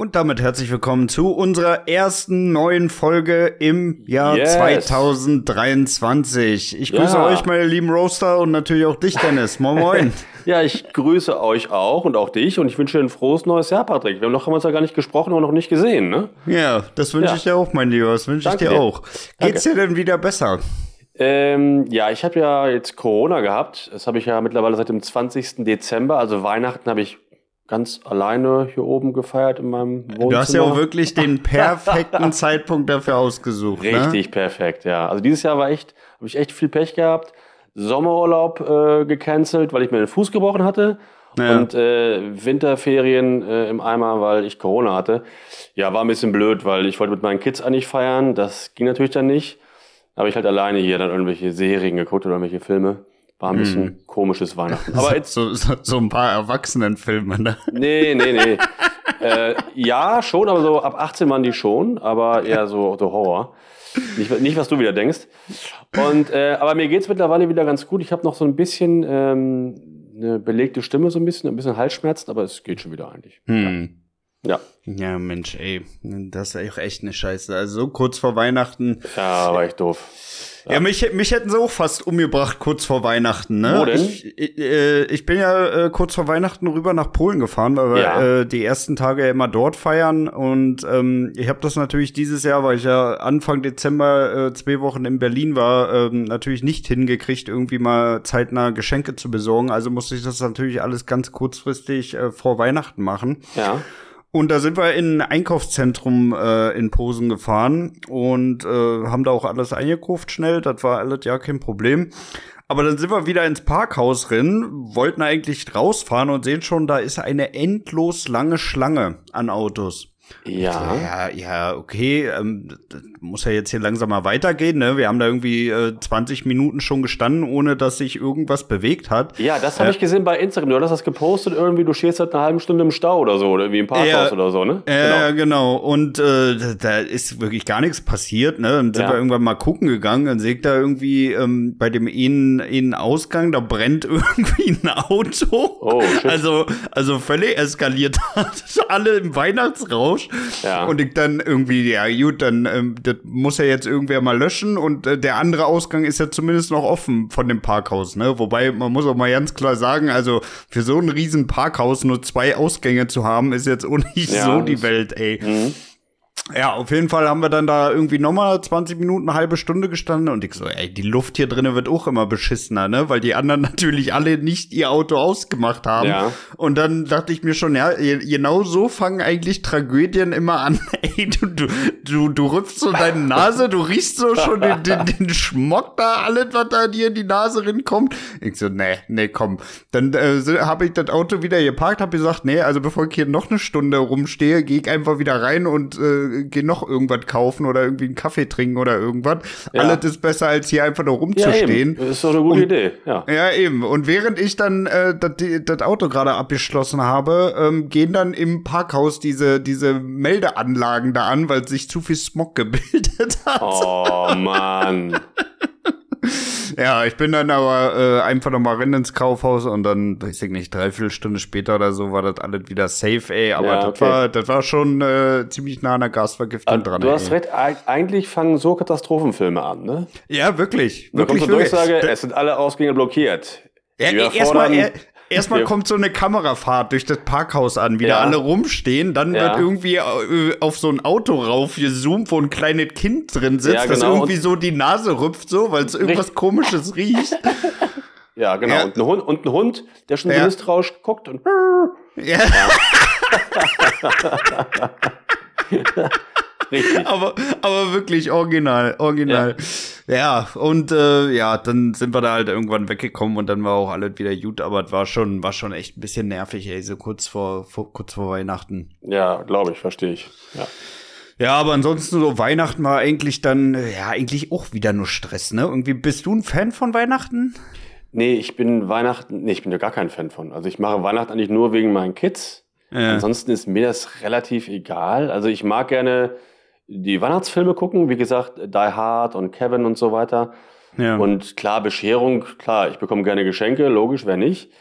Und damit herzlich willkommen zu unserer ersten neuen Folge im Jahr Yes. 2023. Ich grüße Ja. euch, meine lieben Roaster, und natürlich auch dich, Dennis. Moin, moin. Ja, ich grüße euch auch und auch dich und ich wünsche dir ein frohes neues Jahr, Patrick. Wir haben noch haben uns ja gar nicht gesprochen und noch nicht gesehen, ne? ja, das wünsche Ja. ich dir auch, mein Lieber. Das wünsche ich Danke dir dir. auch. Geht's dir denn wieder besser? Ähm, ja, ich habe ja jetzt Corona gehabt. Das habe ich ja mittlerweile seit dem 20. Dezember. Also Weihnachten habe ich ganz alleine hier oben gefeiert in meinem Wohnzimmer. Du hast ja auch wirklich den perfekten Zeitpunkt dafür ausgesucht. Ne? Richtig perfekt, ja. Also dieses Jahr war echt, habe ich echt viel Pech gehabt. Sommerurlaub äh, gecancelt, weil ich mir den Fuß gebrochen hatte. Ja. Und äh, Winterferien äh, im Eimer, weil ich Corona hatte. Ja, war ein bisschen blöd, weil ich wollte mit meinen Kids eigentlich feiern. Das ging natürlich dann nicht. Habe ich halt alleine hier dann irgendwelche Serien geguckt oder irgendwelche Filme. War ein bisschen komisches Weihnachten. Aber jetzt, so, so, so ein paar Erwachsenenfilme, ne? nee, nee, nee. äh, ja, schon, aber so ab 18 waren die schon, aber eher so, so Horror. Nicht, nicht, was du wieder denkst. Und, äh, aber mir geht's mittlerweile wieder ganz gut. Ich habe noch so ein bisschen ähm, eine belegte Stimme, so ein bisschen, ein bisschen Halsschmerzen, aber es geht schon wieder eigentlich. Hm. Ja, Ja, Mensch, ey, das ist auch echt eine Scheiße. Also so kurz vor Weihnachten. ja war echt doof. Ja, mich, mich hätten sie auch fast umgebracht kurz vor Weihnachten, ne? Wo denn? Ich, ich, äh, ich bin ja äh, kurz vor Weihnachten rüber nach Polen gefahren, weil wir Ja. äh, die ersten Tage ja immer dort feiern. Und ähm, ich habe das natürlich dieses Jahr, weil ich ja Anfang Dezember äh, zwei Wochen in Berlin war, ähm, natürlich nicht hingekriegt, irgendwie mal zeitnah Geschenke zu besorgen. Also musste ich das natürlich alles ganz kurzfristig äh, vor Weihnachten machen. Ja, Und da sind wir in ein Einkaufszentrum äh, in Posen gefahren und äh, haben da auch alles eingekauft schnell. Das war alles ja kein Problem. Aber dann sind wir wieder ins Parkhaus drin, wollten eigentlich rausfahren und sehen schon, da ist eine endlos lange Schlange an Autos. Ja. Ja, ja, okay, ähm, das muss ja jetzt hier langsam mal weitergehen, ne? Wir haben da irgendwie äh, 20 Minuten schon gestanden, ohne dass sich irgendwas bewegt hat. Ja, das habe ich gesehen bei Instagram. Du hast das gepostet irgendwie, du stehst halt eine halbe Stunde im Stau oder so, oder irgendwie im Parkhaus Ja. oder so, ne? Ja, genau. Und äh, da, ist wirklich gar nichts passiert. Ne? Dann sind Ja. wir irgendwann mal gucken gegangen. Dann sehe ich da irgendwie ähm, bei dem einen, einen Ausgang, da brennt irgendwie ein Auto. Oh, shit. Also, also völlig eskaliert. Alle im Weihnachtsrausch. Ja. Und ich dann irgendwie, ja gut, dann ähm, das muss ja jetzt irgendwer mal löschen. Und äh, der andere Ausgang ist ja zumindest noch offen von dem Parkhaus. Ne? Wobei, man muss auch mal ganz klar sagen, also für so ein riesen Parkhaus nur zwei Ausgänge zu haben, ist jetzt auch nicht Ja, so die Welt, ey. Mhm. Ja, auf jeden Fall haben wir dann da irgendwie nochmal 20 Minuten, eine halbe Stunde gestanden und ich so, ey, die Luft hier drinnen wird auch immer beschissener, ne? Weil die anderen natürlich alle nicht ihr Auto ausgemacht haben. Ja. Und dann dachte ich mir schon, ja, genau so fangen eigentlich Tragödien immer an. Ey, du, du, du, du rüpfst so deine Nase, du riechst so schon den, den, den Schmock da, alles, was da dir in die Nase rinkommt. Ich so, nee, nee, komm. Dann äh, habe ich das Auto wieder geparkt, habe gesagt, nee, also bevor ich hier noch eine Stunde rumstehe, gehe ich einfach wieder rein und äh, gehe noch irgendwas kaufen oder irgendwie einen Kaffee trinken oder irgendwas. Ja. Alles ist besser, als hier einfach nur Ja, rumzustehen. eben. Ist doch eine gute Idee, ja. Ja, eben. Und während ich dann äh, das Auto gerade abgeschlossen habe, ähm, gehen dann im Parkhaus diese, diese Meldeanlagen da an, weil sich zu viel Smog gebildet hat. Oh Mann. Ja, ich bin dann aber äh, einfach noch mal rein ins Kaufhaus und dann, weiß ich nicht, dreiviertel Stunde später oder so war das alles wieder safe, ey. Aber Ja, das okay. war, das war schon äh, ziemlich nah an der Gasvergiftung dran. du hast ey. recht, eig- eigentlich fangen so Katastrophenfilme an, ne? Ja, wirklich. Da kommt wirklich, so wirklich. Durchsage, es sind alle Ausgänge blockiert. Ja, Wir erstmal er, erstmal kommt so eine Kamerafahrt durch das Parkhaus an, wie da Ja. alle rumstehen, dann Ja. wird irgendwie äh, auf so ein Auto raufgezoomt, wo ein kleines Kind drin sitzt, Ja, das genau. irgendwie so die Nase rüpft, so, weil es irgendwas Richtig. komisches riecht. Ja, genau. Ja. Und, ein Hund, und ein Hund, der schon Ja. misstrauisch guckt und ja, richtig. aber, aber wirklich original, original. Ja, und äh, ja, dann sind wir da halt irgendwann weggekommen und dann war auch alles wieder gut, aber es war schon, war schon echt ein bisschen nervig, ey, so kurz vor, vor kurz vor Weihnachten. Ja, glaube ich, verstehe ich. Ja. Ja, aber ansonsten so Weihnachten war eigentlich dann, ja, eigentlich auch wieder nur Stress, ne? Irgendwie, bist du ein Fan von Weihnachten? Nee, ich bin Weihnachten, nee, ich bin ja gar kein Fan von. Also ich mache Weihnachten eigentlich nur wegen meinen Kids. Ja. Ansonsten ist mir das relativ egal. Also ich mag gerne die Weihnachtsfilme gucken, wie gesagt, Die Hard und Kevin und so weiter. Ja. Und klar, Bescherung, klar, ich bekomme gerne Geschenke, logisch, wer nicht.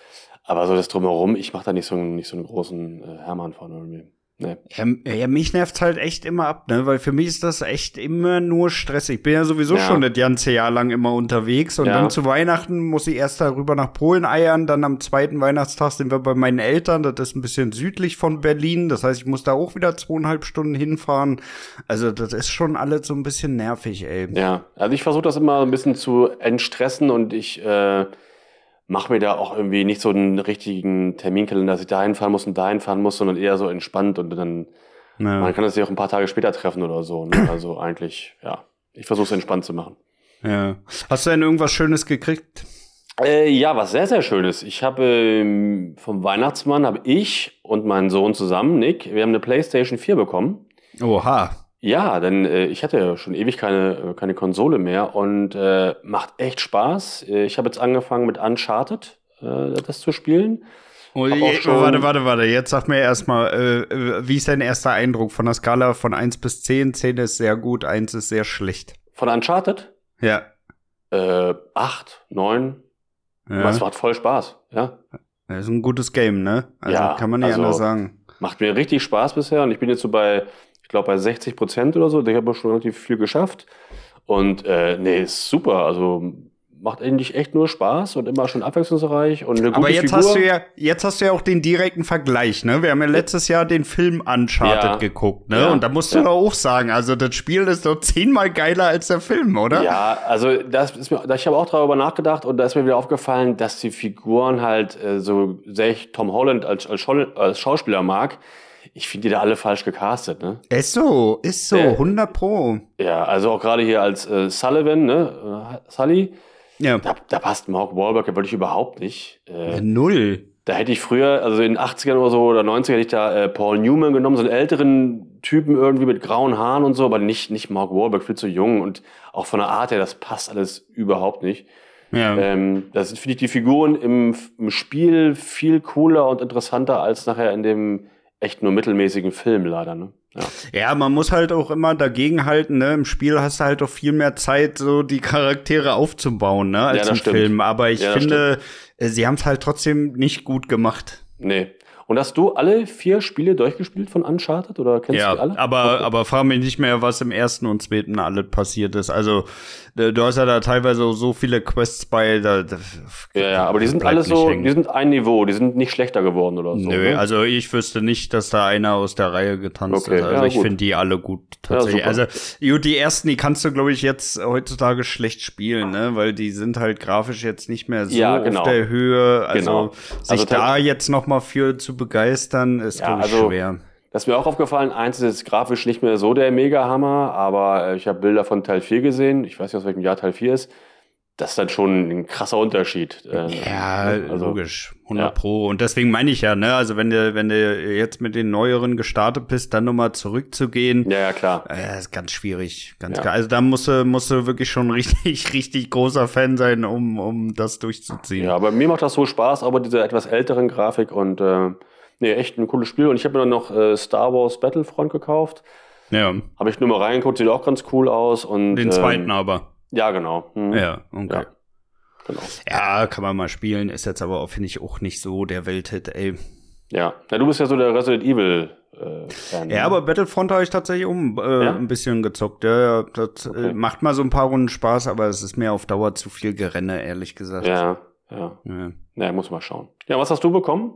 Aber so das drumherum, ich mache da nicht so, nicht so einen großen äh, Hermann von irgendwie. Nee. Ja, ja, mich nervt's halt echt immer ab, ne? Weil für mich ist das echt immer nur stressig. Ich bin ja sowieso ja. schon das ganze Jahr lang immer unterwegs und ja. dann zu Weihnachten muss ich erst darüber nach Polen eiern, dann am zweiten Weihnachtstag sind wir bei meinen Eltern, das ist ein bisschen südlich von Berlin, das heißt, ich muss da auch wieder zweieinhalb Stunden hinfahren. Also das ist schon alles so ein bisschen nervig, ey. Ja, also ich versuche das immer ein bisschen zu entstressen und ich äh mache mir da auch irgendwie nicht so einen richtigen Terminkalender, dass ich dahin fahren muss und dahin fahren muss, sondern eher so entspannt und dann, ja. man kann das ja auch ein paar Tage später treffen oder so. Ne? Also eigentlich, ja, ich versuche es entspannt zu machen. Ja. Hast du denn irgendwas Schönes gekriegt? Äh, ja, was sehr, sehr Schönes. Ich habe ähm, vom Weihnachtsmann, habe ich und mein Sohn zusammen, Nick, wir haben eine Playstation 4 bekommen. Oha. Ja, denn äh, ich hatte ja schon ewig keine, äh, keine Konsole mehr und äh, macht echt Spaß. Äh, ich habe jetzt angefangen mit Uncharted äh, das zu spielen. Oh, je, warte, warte, warte. Jetzt sag mir erstmal, äh, äh, wie ist dein erster Eindruck von der Skala von 1 bis 10? 10 ist sehr gut, 1 ist sehr schlecht. Von Uncharted? Ja. Äh, 8, 9. Ja. Es macht voll Spaß, ja. Das ist ein gutes Game, ne? Also ja, kann man nicht also, anders sagen. Macht mir richtig Spaß bisher und ich bin jetzt so bei ich glaube bei 60 Prozent oder so. Ich habe schon relativ viel geschafft. Und äh, nee, ist super. Also macht eigentlich echt nur Spaß und immer schon abwechslungsreich und eine gute Aber jetzt Figur. hast du ja jetzt hast du ja auch den direkten Vergleich, ne? Wir haben ja letztes Jahr den Film Uncharted ja. geguckt, ne? Ja. Und da musst du ja. doch auch sagen, also das Spiel ist doch zehnmal geiler als der Film, oder? Ja, also das ist mir, ich habe auch darüber nachgedacht und da ist mir wieder aufgefallen, dass die Figuren halt äh, so sehr ich Tom Holland als, als Schauspieler mag ich finde die da alle falsch gecastet, ne? Ist so, ist so, äh, 100 Pro. Ja, also auch gerade hier als äh, Sullivan, ne? Äh, Sully. Ja. Da, da passt Mark Wahlberg ja wirklich überhaupt nicht. Äh, ja, null. Da hätte ich früher, also in den 80ern oder so oder 90ern, hätte ich da äh, Paul Newman genommen, so einen älteren Typen irgendwie mit grauen Haaren und so, aber nicht, nicht Mark Wahlberg, viel zu jung und auch von der Art her, das passt alles überhaupt nicht. Ja. Ähm, das sind, finde ich, die Figuren im, im Spiel viel cooler und interessanter als nachher in dem echt nur mittelmäßigen Film leider, ne? Ja. ja, man muss halt auch immer dagegenhalten, ne? Im Spiel hast du halt auch viel mehr Zeit, so die Charaktere aufzubauen, ne? Als ja, im stimmt. Film. Aber ich ja, finde, stimmt. sie haben es halt trotzdem nicht gut gemacht. Nee. Und hast du alle vier Spiele durchgespielt von Uncharted oder kennst ja, du die alle? Aber, okay. aber frag mich nicht mehr, was im ersten und zweiten alles passiert ist. Also, du hast ja da teilweise so viele Quests bei. Da, da ja, ja, aber die sind alle so, hängen. die sind ein Niveau, die sind nicht schlechter geworden oder so. Nö, ne? also ich wüsste nicht, dass da einer aus der Reihe getanzt okay, ist. Also ja, ich finde die alle gut tatsächlich. Ja, also gut, die ersten, die kannst du, glaube ich, jetzt heutzutage schlecht spielen, ne? Weil die sind halt grafisch jetzt nicht mehr so ja, genau. auf der Höhe. Also genau. sich also, da jetzt noch mal für zu begeistern, ist, ja, also, schwer. Das ist mir auch aufgefallen. Eins ist jetzt grafisch nicht mehr so der Mega-Hammer, aber ich habe Bilder von Teil 4 gesehen. Ich weiß nicht, aus welchem Jahr Teil 4 ist. Das ist dann schon ein krasser Unterschied. Äh, ja, ne? also, logisch. 100 ja. Pro. Und deswegen meine ich ja, ne, also wenn du, wenn du jetzt mit den neueren gestartet bist, dann nochmal zurückzugehen. Ja, ja, klar. Äh, ist ganz schwierig. Ganz ja. klar. Also da musst du, musst du wirklich schon richtig, richtig großer Fan sein, um, um das durchzuziehen. Ja, aber mir macht das so Spaß, aber diese etwas älteren Grafik und, äh, nee, echt ein cooles Spiel. Und ich habe mir dann noch äh, Star Wars Battlefront gekauft. Ja. Habe ich nur mal reingeguckt, sieht auch ganz cool aus. Und, Den zweiten ähm, aber. Ja, genau. Hm. Ja, okay. Ja. Genau. Ja, kann man mal spielen, ist jetzt aber, finde ich, auch nicht so der Welthit, ey. Ja. ja, du bist ja so der Resident Evil äh, Fan. Ja, ne? aber Battlefront habe ich tatsächlich um äh, ja? ein bisschen gezockt. Ja, das äh, okay. äh, macht mal so ein paar Runden Spaß, aber es ist mir auf Dauer zu viel Gerenne, ehrlich gesagt. Ja, ja. Ja, ja muss mal schauen. Ja, was hast du bekommen?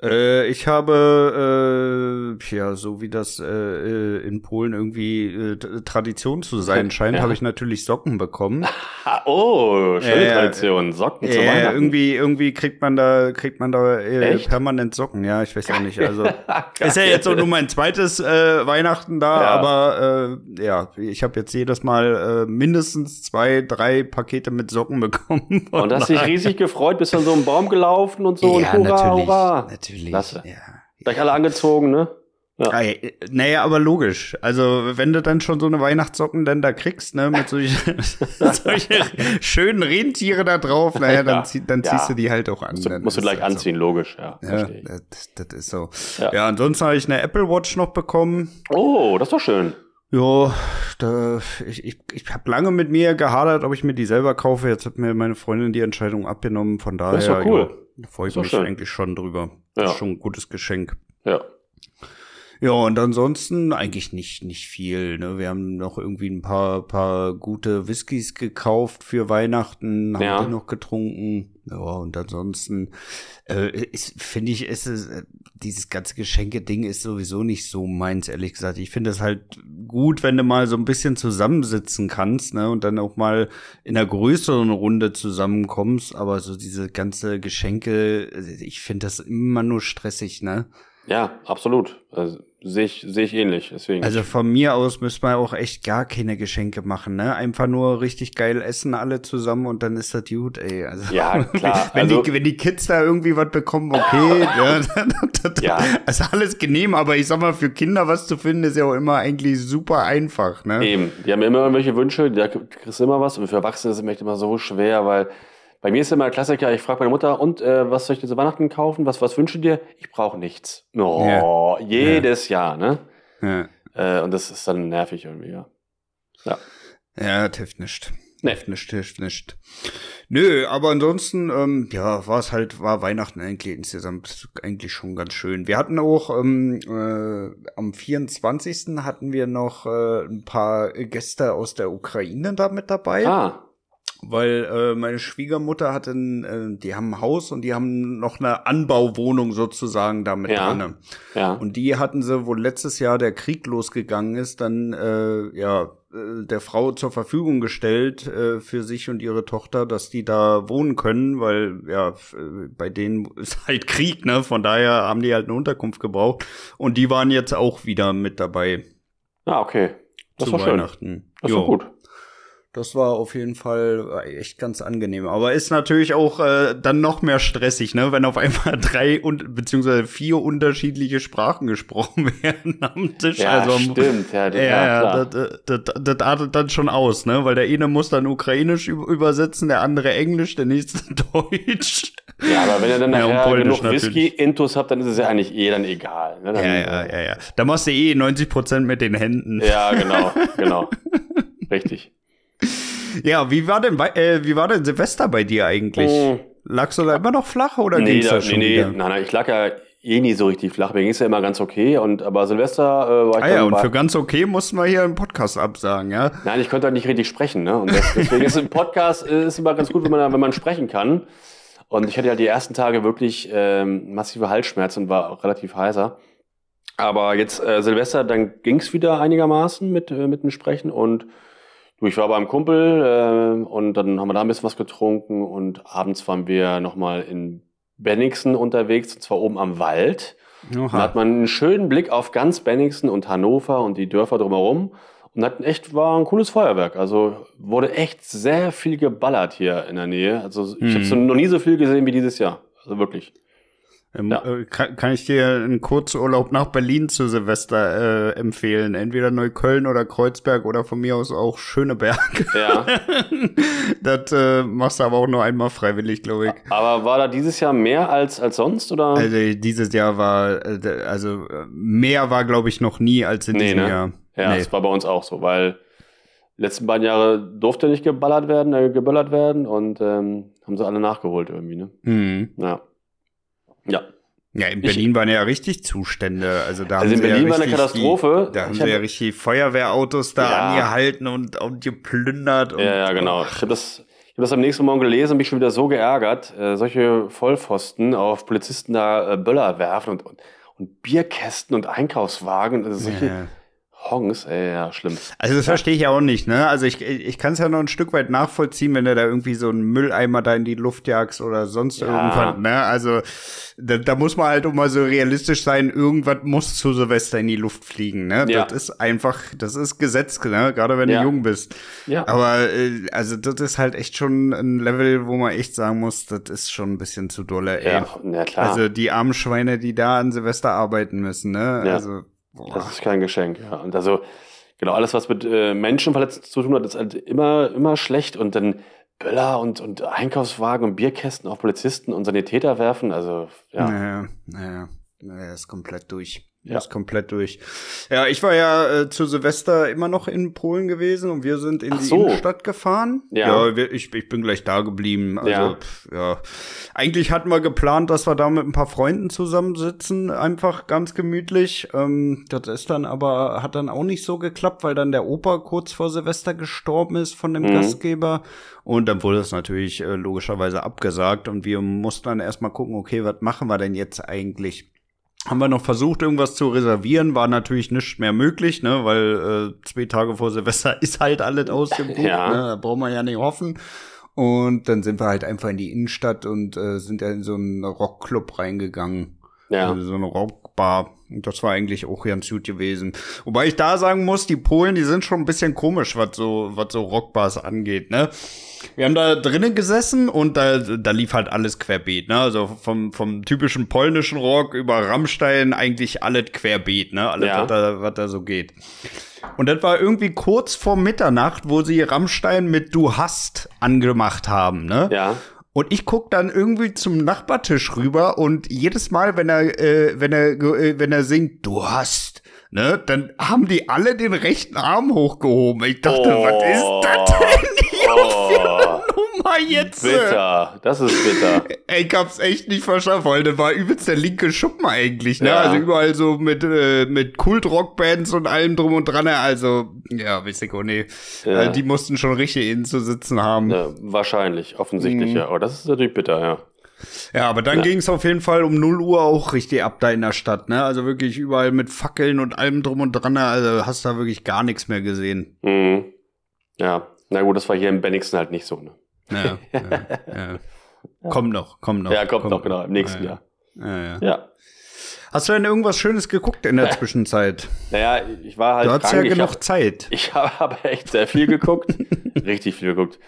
Äh, ich habe, äh, ja, so wie das äh, in Polen irgendwie äh, Tradition zu sein scheint, ja. habe ich natürlich Socken bekommen. oh, schöne äh, Tradition, Socken zu Weihnachten. Irgendwie, irgendwie kriegt man da, kriegt man da äh, permanent Socken. Ja, ich weiß auch nicht. Also ist ja jetzt auch nur mein zweites äh, Weihnachten da, ja. aber äh, ja, ich habe jetzt jedes Mal äh, mindestens zwei, drei Pakete mit Socken bekommen. Und hast dich riesig gefreut, bist an so einem Baum gelaufen und so ja, und hurra, natürlich, hurra. Natürlich. Klasse. Ja. Gleich alle angezogen, ne? Ja. Ah, naja, aber logisch. Also, wenn du dann schon so eine Weihnachtssocken dann da kriegst, ne, mit solchen solche schönen Rentiere da drauf, naja, dann, zieh, dann ja. ziehst du die halt auch an. So, musst du gleich anziehen, so. logisch, ja. Ja, das, das, ist so. Ja, ja ansonsten habe ich eine Apple Watch noch bekommen. Oh, das ist doch schön. Ja, da, ich, ich, ich habe lange mit mir gehadert, ob ich mir die selber kaufe. Jetzt hat mir meine Freundin die Entscheidung abgenommen. Von daher, das cool. Ja, freue ich mich schön. eigentlich schon drüber. Ja. Das ist schon ein gutes Geschenk. Ja. Ja, und ansonsten eigentlich nicht, nicht viel. Ne? Wir haben noch irgendwie ein paar, paar gute Whiskys gekauft für Weihnachten, haben ja. die noch getrunken. Ja, und ansonsten äh, finde ich, ist es, äh, dieses ganze Geschenke-Ding ist sowieso nicht so meins, ehrlich gesagt. Ich finde es halt gut, wenn du mal so ein bisschen zusammensitzen kannst, ne, und dann auch mal in einer größeren Runde zusammenkommst. Aber so diese ganze Geschenke, ich finde das immer nur stressig, ne? Ja, absolut. Also, sehe ich, sehe ich ähnlich. Deswegen. Also von mir aus müssen wir auch echt gar keine Geschenke machen, ne? Einfach nur richtig geil essen alle zusammen und dann ist das gut, ey. Also, ja, klar. wenn, also, die, wenn die Kids da irgendwie was bekommen, okay. ja, das, ja. Also alles genehm, aber ich sag mal, für Kinder was zu finden, ist ja auch immer eigentlich super einfach, ne? Eben. Die haben immer irgendwelche Wünsche, da kriegst du immer was und für Erwachsene ist es echt immer so schwer, weil bei mir ist immer der Klassiker, ich frage meine Mutter, und äh, was soll ich dir zu Weihnachten kaufen? Was, was wünschst du dir? Ich brauche nichts. Oh, ja. jedes ja. Jahr, ne? Ja. Äh, und das ist dann nervig irgendwie, ja. Ja, ja trifft nicht. Nee. Trifft nicht, trifft nicht. Nö, aber ansonsten, ähm, ja, war es halt, war Weihnachten eigentlich insgesamt eigentlich schon ganz schön. Wir hatten auch ähm, äh, am 24. hatten wir noch äh, ein paar Gäste aus der Ukraine da mit dabei. Ah weil äh, meine Schwiegermutter hatte, ein, äh, die haben ein Haus und die haben noch eine Anbauwohnung sozusagen damit ja. drinne. Ja. Und die hatten sie, wo letztes Jahr der Krieg losgegangen ist, dann äh, ja äh, der Frau zur Verfügung gestellt äh, für sich und ihre Tochter, dass die da wohnen können, weil ja bei denen ist halt Krieg, ne? Von daher haben die halt eine Unterkunft gebraucht und die waren jetzt auch wieder mit dabei. Ah, okay. Das war Weihnachten. Schön. Das war gut. Das war auf jeden Fall äh, echt ganz angenehm. Aber ist natürlich auch äh, dann noch mehr stressig, ne? Wenn auf einmal drei und beziehungsweise vier unterschiedliche Sprachen gesprochen werden am Tisch. Ja, also, stimmt. Ja, ja, ja das, das, das, artet dann schon aus, ne? Weil der eine muss dann Ukrainisch übersetzen, der andere Englisch, der nächste Deutsch. Ja, aber wenn ihr dann nachher ja, genug Whisky-Intus habt, dann ist es ja eigentlich eh dann egal. Ne? Dann, ja, ja, ja, ja. Da machst du eh 90 Prozent mit den Händen. Ja, genau, genau. Richtig. Ja, wie war denn äh, wie war denn Silvester bei dir eigentlich? Oh. Lagst du da immer noch flach oder nee, ging's da, schon nee, nee, nein, nein, ich lag ja eh nie so richtig flach. Mir ging es ja immer ganz okay. Und aber Silvester äh, war ich ah, ja, und für ganz okay mussten wir hier einen Podcast absagen, ja? Nein, ich konnte halt nicht richtig sprechen, ne? Und das, deswegen ist ein Podcast äh, ist immer ganz gut, wenn man wenn man sprechen kann. Und ich hatte ja die ersten Tage wirklich ähm, massive Halsschmerzen und war relativ heiser. Aber jetzt äh, Silvester, dann ging's wieder einigermaßen mit äh, mit dem Sprechen und Du, ich war beim Kumpel äh, und dann haben wir da ein bisschen was getrunken und abends waren wir nochmal in Benningsen unterwegs, und zwar oben am Wald. Oha. Da hat man einen schönen Blick auf ganz Benningsen und Hannover und die Dörfer drumherum und hatten echt, war ein cooles Feuerwerk. Also wurde echt sehr viel geballert hier in der Nähe. Also ich hm. habe noch nie so viel gesehen wie dieses Jahr. Also wirklich. Ähm, ja. äh, kann, kann, ich dir einen Kurzurlaub nach Berlin zu Silvester äh, empfehlen? Entweder Neukölln oder Kreuzberg oder von mir aus auch Schöneberg. Ja. das äh, machst du aber auch nur einmal freiwillig, glaube ich. Aber war da dieses Jahr mehr als, als sonst, oder? Also dieses Jahr war, äh, also mehr war, glaube ich, noch nie als in nee, diesem ne? Jahr. Ja, nee. das war bei uns auch so, weil die letzten beiden Jahre durfte nicht geballert werden, äh, geböllert werden und ähm, haben sie alle nachgeholt irgendwie, ne? Mhm. Ja. Ja. Ja, in Berlin ich, waren ja richtig Zustände. Also da also haben in Berlin ja war eine Katastrophe. Die, da haben sie ja richtig Feuerwehrautos da ja. angehalten und, und geplündert. Und, ja, ja, genau. Ich habe das, ich hab das am nächsten Morgen gelesen und mich schon wieder so geärgert. Äh, solche Vollpfosten auf Polizisten da äh, Böller werfen und, und, und Bierkästen und Einkaufswagen. Also solche, ja. Hongs, ey, ja, schlimm. Also das verstehe ich ja auch nicht, ne? Also ich, ich kann es ja noch ein Stück weit nachvollziehen, wenn du da irgendwie so einen Mülleimer da in die Luft jagst oder sonst ja. irgendwann, ne? Also da, da muss man halt auch mal so realistisch sein, irgendwas muss zu Silvester in die Luft fliegen, ne? Ja. Das ist einfach, das ist Gesetz, ne? Gerade wenn ja. du jung bist. Ja. Aber äh, also das ist halt echt schon ein Level, wo man echt sagen muss, das ist schon ein bisschen zu dolle, ey. Ja, na klar. Also die armen Schweine, die da an Silvester arbeiten müssen, ne? Ja. Also. Das ist kein Geschenk, ja. Und also, genau, alles, was mit äh, Menschenverletzungen zu tun hat, ist halt immer, immer schlecht. Und dann Böller und, und Einkaufswagen und Bierkästen auf Polizisten und Sanitäter werfen, also, ja. Naja, naja, naja, ist komplett durch. Ja. Ist komplett durch. Ja, ich war ja äh, zu Silvester immer noch in Polen gewesen und wir sind in Ach die so. Innenstadt gefahren. Ja. ja wir, ich, ich bin gleich da geblieben. Also, ja. Pf, ja. Eigentlich hatten wir geplant, dass wir da mit ein paar Freunden zusammensitzen, einfach ganz gemütlich. Ähm, das ist dann aber, hat dann auch nicht so geklappt, weil dann der Opa kurz vor Silvester gestorben ist von dem mhm. Gastgeber. Und dann wurde es natürlich äh, logischerweise abgesagt und wir mussten dann erstmal gucken, okay, was machen wir denn jetzt eigentlich? Haben wir noch versucht, irgendwas zu reservieren, war natürlich nicht mehr möglich, ne, weil äh, zwei Tage vor Silvester ist halt alles ausgebucht, ja. ne, da braucht man ja nicht hoffen. Und dann sind wir halt einfach in die Innenstadt und äh, sind ja in so einen Rockclub reingegangen. Ja. Also so eine Rockbar. Und das war eigentlich auch ganz gut gewesen. Wobei ich da sagen muss, die Polen, die sind schon ein bisschen komisch, was so, was so Rockbars angeht, ne? Wir haben da drinnen gesessen und da, da lief halt alles querbeet, ne? Also vom, vom typischen polnischen Rock über Rammstein eigentlich alles querbeet, ne? Alles, ja. was, da, was da so geht. Und das war irgendwie kurz vor Mitternacht, wo sie Rammstein mit Du hast angemacht haben, ne? Ja. Und ich guck dann irgendwie zum Nachbartisch rüber und jedes Mal, wenn er, äh, wenn er, äh, wenn er singt, du hast, ne, dann haben die alle den rechten Arm hochgehoben. Ich dachte, oh. was ist das denn hier oh. für eine Nummer jetzt? Bitter, das ist bitter. Ich hab's echt nicht verstanden, weil das war übelst der linke Schuppen eigentlich, ne? Ja. Also überall so mit, äh, mit Kult-Rock-Bands und allem drum und dran. Also, ja, weiß ich auch nicht. Ja. Äh, die mussten schon richtig innen zu sitzen haben. Ja, wahrscheinlich, offensichtlich, mhm. ja. Aber das ist natürlich bitter, ja. Ja, aber dann ja. ging es auf jeden Fall um 0 Uhr auch richtig ab da in der Stadt, ne? Also wirklich überall mit Fackeln und allem drum und dran. Also hast da wirklich gar nichts mehr gesehen. Mhm. Ja, na gut, das war hier in Bennigsen halt nicht so, ne? Ja, ja, ja. Kommt noch, kommt noch. Ja, kommt, kommt noch, genau, im nächsten Jahr. Ja, ja. Hast du denn irgendwas Schönes geguckt in der Zwischenzeit? Naja, ich war halt. Du hattest krank. ja genug hab, Zeit. Ich habe echt sehr viel geguckt. Richtig viel geguckt.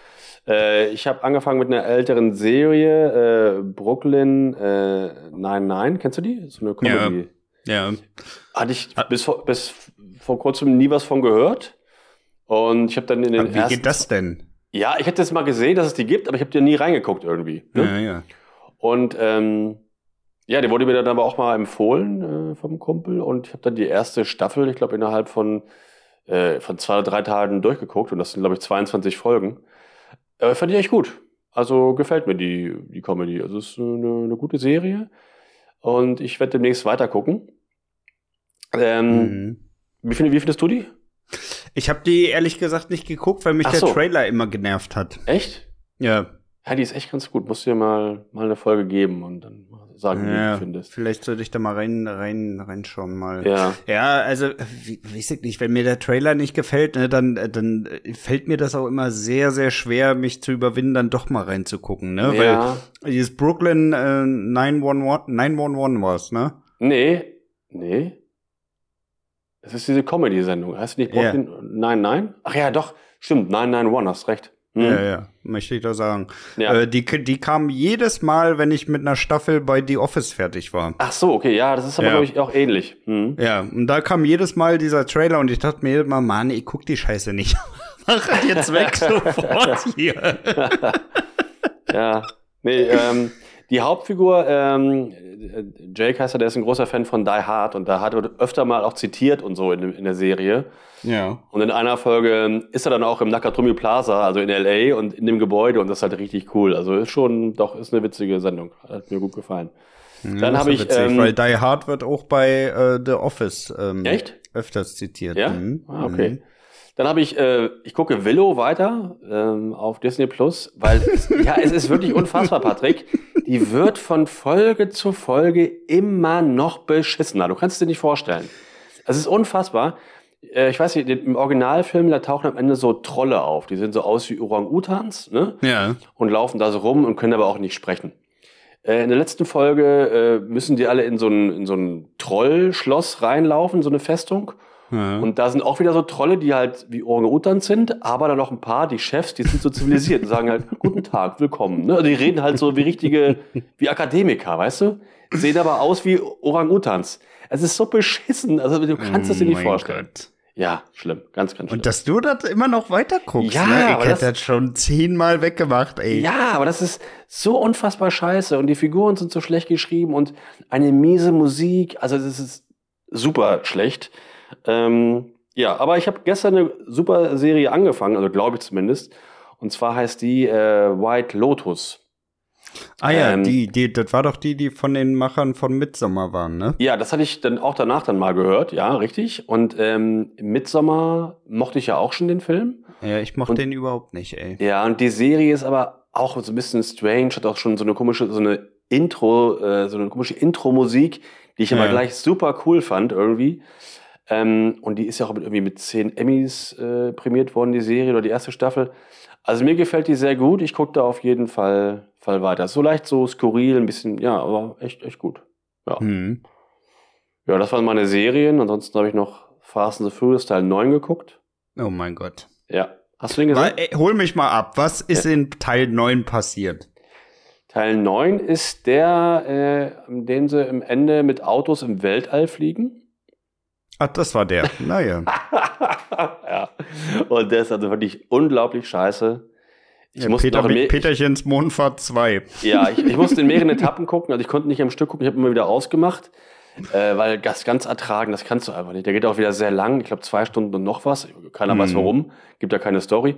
Äh, ich habe angefangen mit einer älteren Serie, äh, Brooklyn äh, 99. Kennst du die? So eine Comedy. Ja. ja. Hatte ich bis vor, bis vor kurzem nie was von gehört. Und ich habe dann in den aber Wie ersten, geht das denn? Ja, ich hätte es mal gesehen, dass es die gibt, aber ich habe dir nie reingeguckt irgendwie. Ne? Ja, ja. Und ähm, ja, die wurde mir dann aber auch mal empfohlen äh, vom Kumpel und ich habe dann die erste Staffel, ich glaube, innerhalb von, äh, von zwei oder drei Tagen durchgeguckt und das sind, glaube ich, 22 Folgen. Äh, fand ich echt gut. Also gefällt mir die, die Comedy. Also es ist eine, eine gute Serie. Und ich werde demnächst weiter gucken. Ähm, mhm. wie, find, wie findest du die? Ich habe die ehrlich gesagt nicht geguckt, weil mich Ach der so. Trailer immer genervt hat. Echt? Ja. Ja, die ist echt ganz gut. Musst dir mal, mal eine Folge geben und dann sagen, ja, wie du findest. Vielleicht sollte ich da mal rein, rein, reinschauen mal. Ja. Ja, also, wie, weiß ich nicht, wenn mir der Trailer nicht gefällt, ne, dann, dann fällt mir das auch immer sehr, sehr schwer, mich zu überwinden, dann doch mal reinzugucken, ne? Ja. Weil dieses Brooklyn äh, 911, 911 war's, ne? Nee, nee. Das ist diese Comedy-Sendung. Heißt nicht Brooklyn yeah. 99? Ach ja, doch, stimmt, 991, hast recht. Hm. Ja, ja, möchte ich da sagen. Ja. Äh, die, die kam jedes Mal, wenn ich mit einer Staffel bei The Office fertig war. Ach so, okay, ja, das ist aber, ja. glaube ich, auch ähnlich. Hm. Ja, und da kam jedes Mal dieser Trailer und ich dachte mir immer, Mann, ich guck die Scheiße nicht. Mach jetzt weg sofort hier. ja, nee, ähm, die Hauptfigur, ähm, Jake heißt er, der ist ein großer Fan von Die Hard und da hat er öfter mal auch zitiert und so in, in der Serie. Ja. Und in einer Folge ist er dann auch im Nakatomi Plaza, also in LA und in dem Gebäude und das ist halt richtig cool. Also ist schon, doch, ist eine witzige Sendung. Hat mir gut gefallen. Ja, dann habe ich. Witzig, ähm, weil Die Hard wird auch bei äh, The Office ähm, Echt? öfters zitiert. Ja? Mhm. Ah, okay. Mhm. Dann habe ich, äh, ich gucke Willow weiter ähm, auf Disney Plus, weil es, ja, es ist wirklich unfassbar, Patrick. Die wird von Folge zu Folge immer noch beschissener. Du kannst es dir nicht vorstellen. Es ist unfassbar. Äh, ich weiß nicht, im Originalfilm, da tauchen am Ende so Trolle auf. Die sehen so aus wie Orang-Utans, ne? Ja. Und laufen da so rum und können aber auch nicht sprechen. Äh, in der letzten Folge äh, müssen die alle in so ein, in so ein Trollschloss reinlaufen, so eine Festung. Ja. Und da sind auch wieder so Trolle, die halt wie Orang-Utans sind, aber dann noch ein paar, die Chefs, die sind so zivilisiert und sagen halt, guten Tag, willkommen. Ne? Die reden halt so wie richtige, wie Akademiker, weißt du? Sehen aber aus wie Orang-Utans. Es ist so beschissen, also du kannst es dir nicht oh vorstellen. Gott. Ja, schlimm, ganz, ganz schlimm. Und dass du das immer noch weiter guckst, ja, ne? ich hätte das schon zehnmal weggemacht, ey. Ja, aber das ist so unfassbar scheiße und die Figuren sind so schlecht geschrieben und eine miese Musik, also das ist super schlecht. Ähm, ja, aber ich habe gestern eine super Serie angefangen, also glaube ich zumindest. Und zwar heißt die äh, White Lotus. Ah ja, ähm, die, die, das war doch die, die von den Machern von Midsommar waren, ne? Ja, das hatte ich dann auch danach dann mal gehört, ja, richtig. Und ähm, Midsommar mochte ich ja auch schon den Film. Ja, ich mochte und, den überhaupt nicht, ey. Ja, und die Serie ist aber auch so ein bisschen strange, hat auch schon so eine komische, so eine Intro, äh, so eine komische Intro-Musik, die ich ja. immer gleich super cool fand irgendwie. Ähm, und die ist ja auch mit, irgendwie mit zehn Emmys äh, prämiert worden, die Serie oder die erste Staffel. Also mir gefällt die sehr gut. Ich gucke da auf jeden Fall, Fall weiter. So leicht, so skurril, ein bisschen, ja, aber echt, echt gut. Ja. Mhm. Ja, das waren meine Serien. Ansonsten habe ich noch Fast and the Furious Teil 9 geguckt. Oh mein Gott. Ja. Hast du den gesehen? Ey, hol mich mal ab. Was ist ja. in Teil 9 passiert? Teil 9 ist der, äh, in dem sie im Ende mit Autos im Weltall fliegen. Ach, das war der. Naja. ja. Und der ist also wirklich unglaublich scheiße. Ich ja, musste Peter, Peterchens Mondfahrt 2. Ja, ich, ich musste in mehreren Etappen gucken. Also ich konnte nicht am Stück gucken. Ich habe immer wieder ausgemacht. Äh, weil das ganz ertragen, das kannst du einfach nicht. Der geht auch wieder sehr lang, ich glaube zwei Stunden und noch was. Keiner weiß mhm. warum, gibt ja keine Story.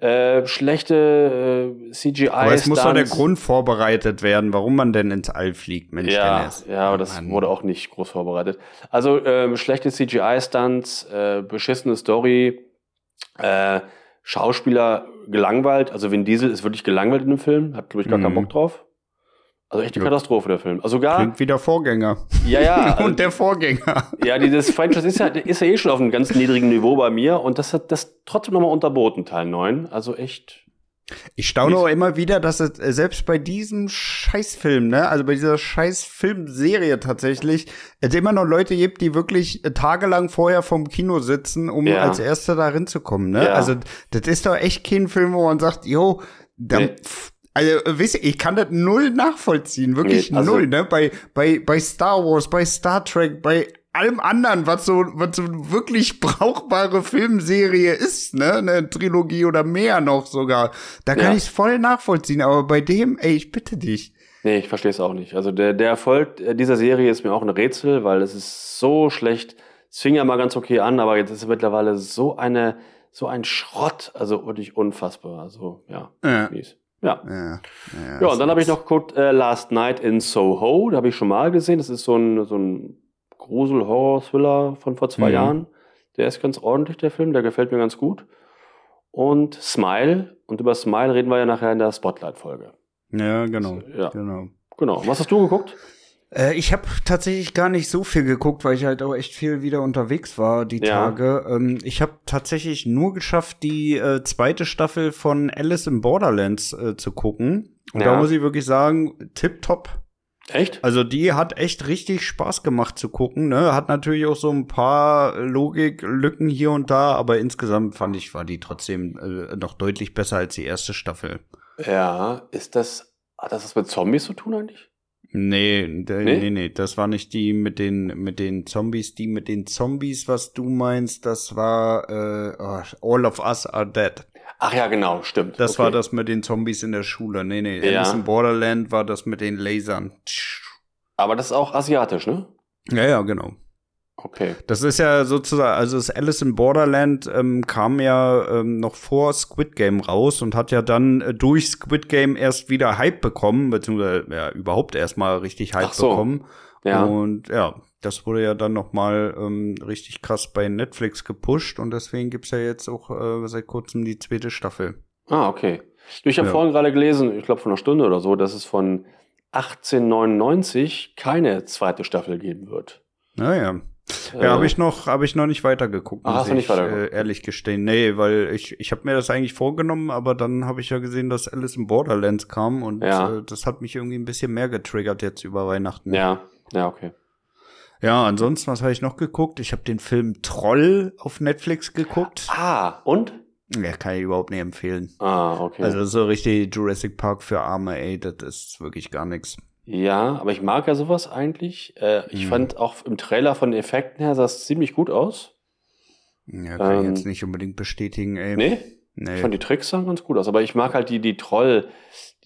Äh, schlechte äh, CGI. Aber es muss doch der Grund vorbereitet werden, warum man denn ins All fliegt, Mensch. Ja, ja aber das Mann. wurde auch nicht groß vorbereitet. Also äh, schlechte CGI-Stunts, äh, beschissene Story, äh, Schauspieler gelangweilt. Also Vin Diesel ist wirklich gelangweilt in dem Film, hat glaube ich gar mm. keinen mhm. Bock drauf. Also echt eine Katastrophe, der Film. Also gar. Klingt wie der Vorgänger. Ja, ja. und der Vorgänger. Ja, dieses Franchise ist ja, ist ja eh schon auf einem ganz niedrigen Niveau bei mir und das hat das trotzdem nochmal unterboten, Teil 9. Also echt. Ich staune auch immer wieder, dass es äh, selbst bei diesem Scheißfilm, ne, also bei dieser Scheißfilmserie tatsächlich, es immer noch Leute gibt, die wirklich äh, tagelang vorher vom Kino sitzen, um ja. als Erster darin zu kommen, ne? Ja. Also, das ist doch echt kein Film, wo man sagt, jo, da, nee. Also, wisst ihr, ich kann das null nachvollziehen, wirklich nee, also, null, ne? Bei, bei, bei Star Wars, bei Star Trek, bei allem anderen, was so, was so wirklich brauchbare Filmserie ist, ne? Eine Trilogie oder mehr noch sogar. Da kann ja. ich es voll nachvollziehen, aber bei dem, ey, ich bitte dich. Nee, ich verstehe es auch nicht. Also der, der Erfolg dieser Serie ist mir auch ein Rätsel, weil es ist so schlecht. Es fing ja mal ganz okay an, aber jetzt ist es mittlerweile so eine, so ein Schrott, also wirklich unfassbar. Also, ja, ja. mies. Ja. Ja, ja, ja und dann habe ich noch geguckt äh, Last Night in Soho. Da habe ich schon mal gesehen. Das ist so ein, so ein Grusel-Horror-Thriller von vor zwei mhm. Jahren. Der ist ganz ordentlich, der Film. Der gefällt mir ganz gut. Und Smile. Und über Smile reden wir ja nachher in der Spotlight-Folge. Ja, genau. Ja. genau. Genau. Was hast du geguckt? Äh, ich habe tatsächlich gar nicht so viel geguckt, weil ich halt auch echt viel wieder unterwegs war die ja. Tage. Ähm, ich habe tatsächlich nur geschafft, die äh, zweite Staffel von Alice in Borderlands äh, zu gucken. Und ja. da muss ich wirklich sagen, tipptopp. Echt? Also die hat echt richtig Spaß gemacht zu gucken. Ne? Hat natürlich auch so ein paar Logiklücken hier und da, aber insgesamt fand ich, war die trotzdem äh, noch deutlich besser als die erste Staffel. Ja, ist das, hat das was mit Zombies zu tun eigentlich? Nee, nee, nee, nee, das war nicht die mit den mit den Zombies, die mit den Zombies, was du meinst, das war äh, oh, All of Us Are Dead. Ach ja, genau, stimmt. Das okay. war das mit den Zombies in der Schule. Nee, nee, ja. Alice in Borderland war das mit den Lasern. Aber das ist auch asiatisch, ne? Ja, ja, genau. Okay. Das ist ja sozusagen, also das Alice in Borderland ähm, kam ja ähm, noch vor Squid Game raus und hat ja dann äh, durch Squid Game erst wieder Hype bekommen, beziehungsweise ja, überhaupt erstmal richtig Hype so. bekommen. Ja. Und ja, das wurde ja dann noch mal ähm, richtig krass bei Netflix gepusht und deswegen gibt's ja jetzt auch äh, seit kurzem die zweite Staffel. Ah, okay. Ich habe ja. vorhin gerade gelesen, ich glaube von einer Stunde oder so, dass es von 1899 keine zweite Staffel geben wird. Naja. Ja, habe ich noch, habe ich noch nicht weitergeguckt. Ach, hast du nicht weitergeguckt? Äh, ehrlich gestehen, nee, weil ich, ich habe mir das eigentlich vorgenommen, aber dann habe ich ja gesehen, dass Alice in Borderlands kam und ja. äh, das hat mich irgendwie ein bisschen mehr getriggert jetzt über Weihnachten. Ja, ja, okay. Ja, ansonsten, was habe ich noch geguckt? Ich habe den Film Troll auf Netflix geguckt. Ah, und? Ja, kann ich überhaupt nicht empfehlen. Ah, okay. Also so richtig Jurassic Park für Arme, ey, das ist wirklich gar nichts. Ja, aber ich mag ja sowas eigentlich. Äh, ich Hm. fand auch im Trailer von den Effekten her sah es ziemlich gut aus. Ja, kann ich Ähm, jetzt nicht unbedingt bestätigen, ey. Nee? Nee. Ich fand die Tricks sahen ganz gut aus, aber ich mag halt die, die Troll,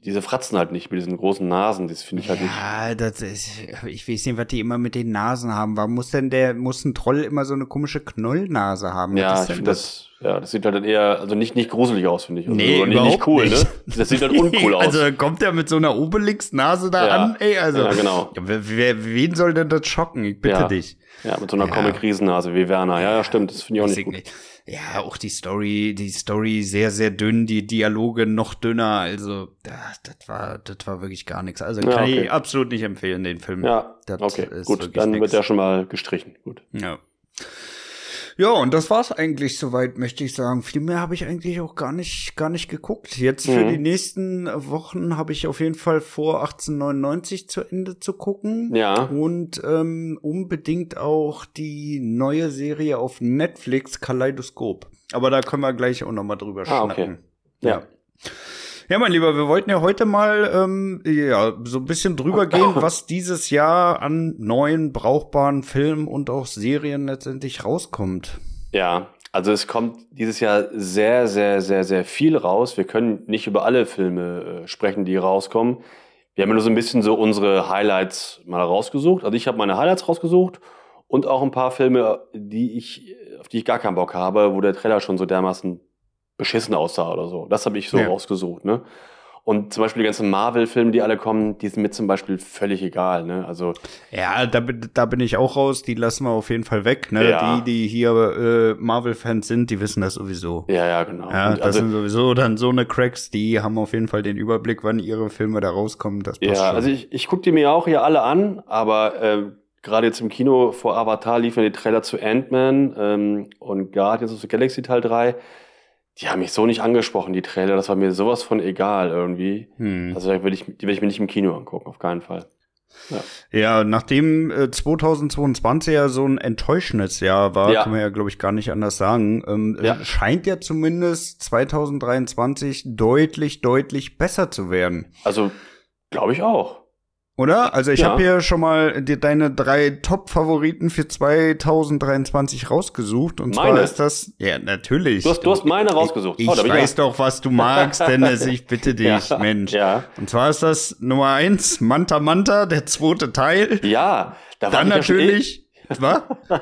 diese Fratzen halt nicht mit diesen großen Nasen. Das finde ich halt nicht. Ja, das ist, ich weiß nicht, was die immer mit den Nasen haben. Warum muss denn der, muss ein Troll immer so eine komische Knollnase haben? Ja, ich finde das, ja, das sieht halt dann eher, also nicht, nicht gruselig aus, finde ich. Also, Nee, überhaupt nicht cool, nicht. ne? Das sieht halt uncool aus. Also kommt er mit so einer Obelix-Nase da Ja. an, ey, also. Ja, genau. Ja, wer, wen soll denn das schocken? Ich bitte Ja. dich. ja, mit so einer Ja. Comic-Riesennase wie Werner. Ja, ja, stimmt, das finde ich auch nicht ich gut. nicht. Ja, auch die Story, die Story sehr, sehr dünn, die Dialoge noch dünner. Also, das, war, das war wirklich gar nichts. Also kann okay. ich absolut nicht empfehlen, den Film. Ja, Das okay, ist gut, dann nix. wird der schon mal gestrichen. Gut. Ja. Ja, und das war's eigentlich soweit, möchte ich sagen. Viel mehr habe ich eigentlich auch gar nicht, gar nicht geguckt. Jetzt für Mhm. die nächsten Wochen habe ich auf jeden Fall vor, 1899 zu Ende zu gucken. Ja. Und ähm, unbedingt auch die neue Serie auf Netflix, Kaleidoskop. Aber da können wir gleich auch noch mal drüber Ah, okay. schnacken. Ja. Ja, mein Lieber, wir wollten ja heute mal ähm, ja, so ein bisschen drüber gehen, was dieses Jahr an neuen, brauchbaren Filmen und auch Serien letztendlich rauskommt. Ja, also es kommt dieses Jahr sehr, sehr, sehr, sehr viel raus. Wir können nicht über alle Filme äh, sprechen, die rauskommen. Wir haben nur so ein bisschen so unsere Highlights mal rausgesucht. Also ich habe meine Highlights rausgesucht und auch ein paar Filme, die ich, auf die ich gar keinen Bock habe, wo der Trailer schon so dermaßen beschissen aussah oder so. Das habe ich so Ja. rausgesucht, ne? Und zum Beispiel die ganzen Marvel-Filme, die alle kommen, die sind mir zum Beispiel völlig egal, ne? Also Ja, da, bin- da bin ich auch raus. Die lassen wir auf jeden Fall weg. Ne? Ja. Die, die hier äh, Marvel-Fans sind, die wissen das sowieso. ja, ja, genau. Ja, Und das also, sind sowieso dann so eine Cracks, die haben auf jeden Fall den Überblick, wann ihre Filme da rauskommen. Das passt Ja, schon. also ich, ich gucke die mir auch hier alle an, aber ähm, gerade jetzt im Kino vor Avatar liefen die Trailer zu Ant-Man ähm, und Guardians of the Galaxy Teil 3. Die haben mich so nicht angesprochen, die Trailer. Das war mir sowas von egal irgendwie. hm. Also da will ich, die will ich mir nicht im Kino angucken, auf keinen Fall. Ja, nachdem äh, 2022 ja so ein enttäuschendes Jahr war, Ja. kann man ja, glaube ich, gar nicht anders sagen, ähm, Ja. scheint ja zumindest 2023 deutlich, deutlich besser zu werden. Also, glaube ich auch. Oder? Also ich Ja. habe hier schon mal dir deine drei Top-Favoriten für 2023 rausgesucht. Und zwar Meine? ist das, ja, natürlich. Du hast, du hast meine rausgesucht. Ich Oh, weiß doch, was du magst, Dennis. Ich bitte dich, Ja. Mensch. Ja. Und zwar ist das Nummer eins, Manta Manta, der zweite Teil. Ja, da Dann ich ja schon natürlich, was? E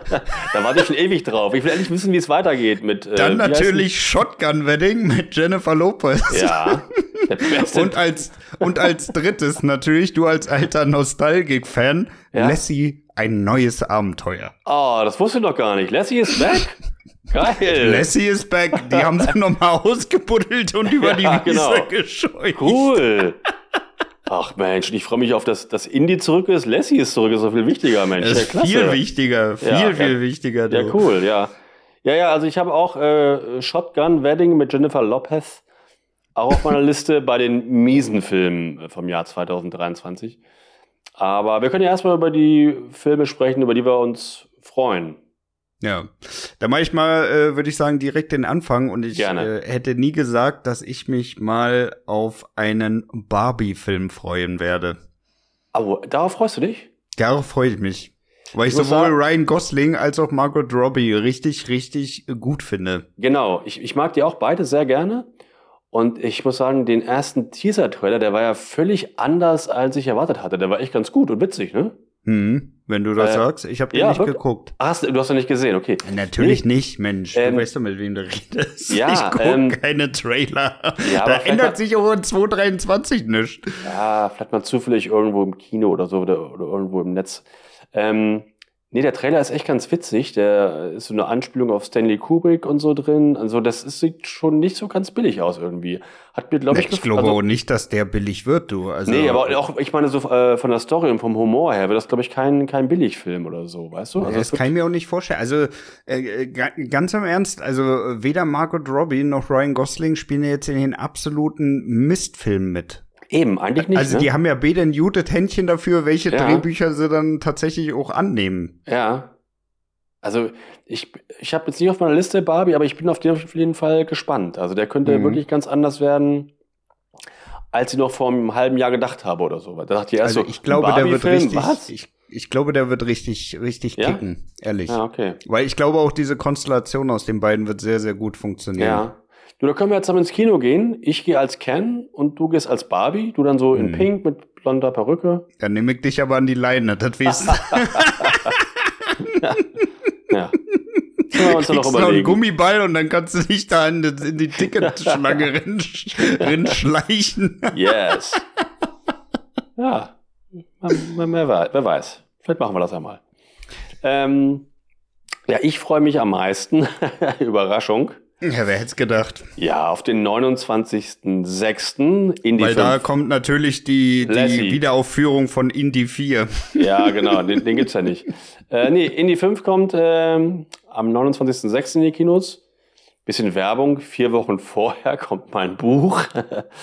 da warte ich schon ewig drauf. Ich will endlich wissen, wie es weitergeht mit. Äh, Dann natürlich Shotgun Wedding mit Jennifer Lopez. Ja. Und als, und als drittes natürlich, du als alter Nostalgik-Fan, Ja. Lassie, ein neues Abenteuer. Oh, das wusste ich noch gar nicht. Lassie ist back. Geil. Lassie is back. Die haben sie nochmal ausgebuddelt und über Ja, die Wiese genau. gescheucht. Cool. Ach Mensch, ich freue mich auf das, dass Indy zurück ist. Lassie ist zurück, ist so viel wichtiger, Mensch. Das ja, ist klasse. viel wichtiger, viel, Ja, viel ja. wichtiger. Du. Ja, cool, ja. Ja, ja, also ich habe auch äh, Shotgun Wedding mit Jennifer Lopez auch auf meiner Liste bei den miesen Filmen vom Jahr 2023. Aber wir können ja erstmal über die Filme sprechen, über die wir uns freuen. Ja, da mache ich mal, äh, würde ich sagen, direkt den Anfang und ich äh, hätte nie gesagt, dass ich mich mal auf einen Barbie-Film freuen werde. Aber darauf freust du dich? Darauf freue ich mich. Weil ich Ich sowohl sagen- Ryan Gosling als auch Margot Robbie richtig, richtig gut finde. Genau, ich, ich mag die auch beide sehr gerne. Und ich muss sagen, den ersten Teaser-Trailer, der war ja völlig anders, als ich erwartet hatte. Der war echt ganz gut und witzig, ne? Hm, wenn du das Äh, sagst. Ich habe den ja, nicht wirklich? geguckt. Ach, hast, du hast ja nicht gesehen, okay. Natürlich nicht, Mensch. Ähm, du weißt doch, mit wem du redest. ja, ich gucke ähm, keine Trailer. Ja, da ändert hat- sich auch in 2023 nichts. Ja, vielleicht mal zufällig irgendwo im Kino oder so oder, oder irgendwo im Netz. Ähm, nee, der Trailer ist echt ganz witzig. Der ist so eine Anspielung auf Stanley Kubrick und so drin. Also das ist, sieht schon nicht so ganz billig aus irgendwie. Hat mir, glaube ich, Ich glaube also, auch nicht, dass der billig wird, du. Also, Nee, aber auch, ich meine, so äh, von der Story und vom Humor her wird das, glaube ich, kein, kein Billigfilm oder so, weißt du? Also das kann ich mir auch nicht vorstellen. Also äh, ga- ganz im Ernst, also weder Margot Robbie noch Ryan Gosling spielen jetzt in den absoluten Mistfilmen mit. Eben, eigentlich nicht. Also ne? die haben ja beide ein gutes Händchen dafür, welche Ja. Drehbücher sie dann tatsächlich auch annehmen. Ja. Also ich, ich habe jetzt nicht auf meiner Liste Barbie, aber ich bin auf den auf jeden Fall gespannt. Also der könnte Mhm. wirklich ganz anders werden, als ich noch vor einem halben Jahr gedacht habe oder so. Da dachte ich erst Also so, ich glaube, der wird richtig, Was? ich, ich glaube, der wird richtig, richtig Ja? kicken, ehrlich. Ja, okay. Weil ich glaube auch diese Konstellation aus den beiden wird sehr, sehr gut funktionieren. Ja. Du, da können wir jetzt zusammen ins Kino gehen. Ich gehe als Ken und du gehst als Barbie. Du dann so in Mhm. Pink mit blonder Perücke. Dann nehme ich dich aber an die Leine, das weißt Ja. Können wir uns dann noch Kriegst noch einen überlegen. Gummiball und dann kannst du dich da in die, in die Ticketschlange rin, rinschleichen. Yes. Ja. Wer, wer, wei- wer weiß. Vielleicht machen wir das einmal. Ähm, ja, ich freue mich am meisten. Überraschung. Ja, wer hätte es gedacht? Ja, auf den 29.06. in die Weil da fünf. kommt natürlich die, die Lassie. Wiederaufführung von Indie 4. Ja, genau, den, den gibt's ja nicht. Äh, nee, Indie 5 kommt ähm, am 29.06. in die Kinos. Bisschen Werbung. Vier Wochen vorher kommt mein Buch.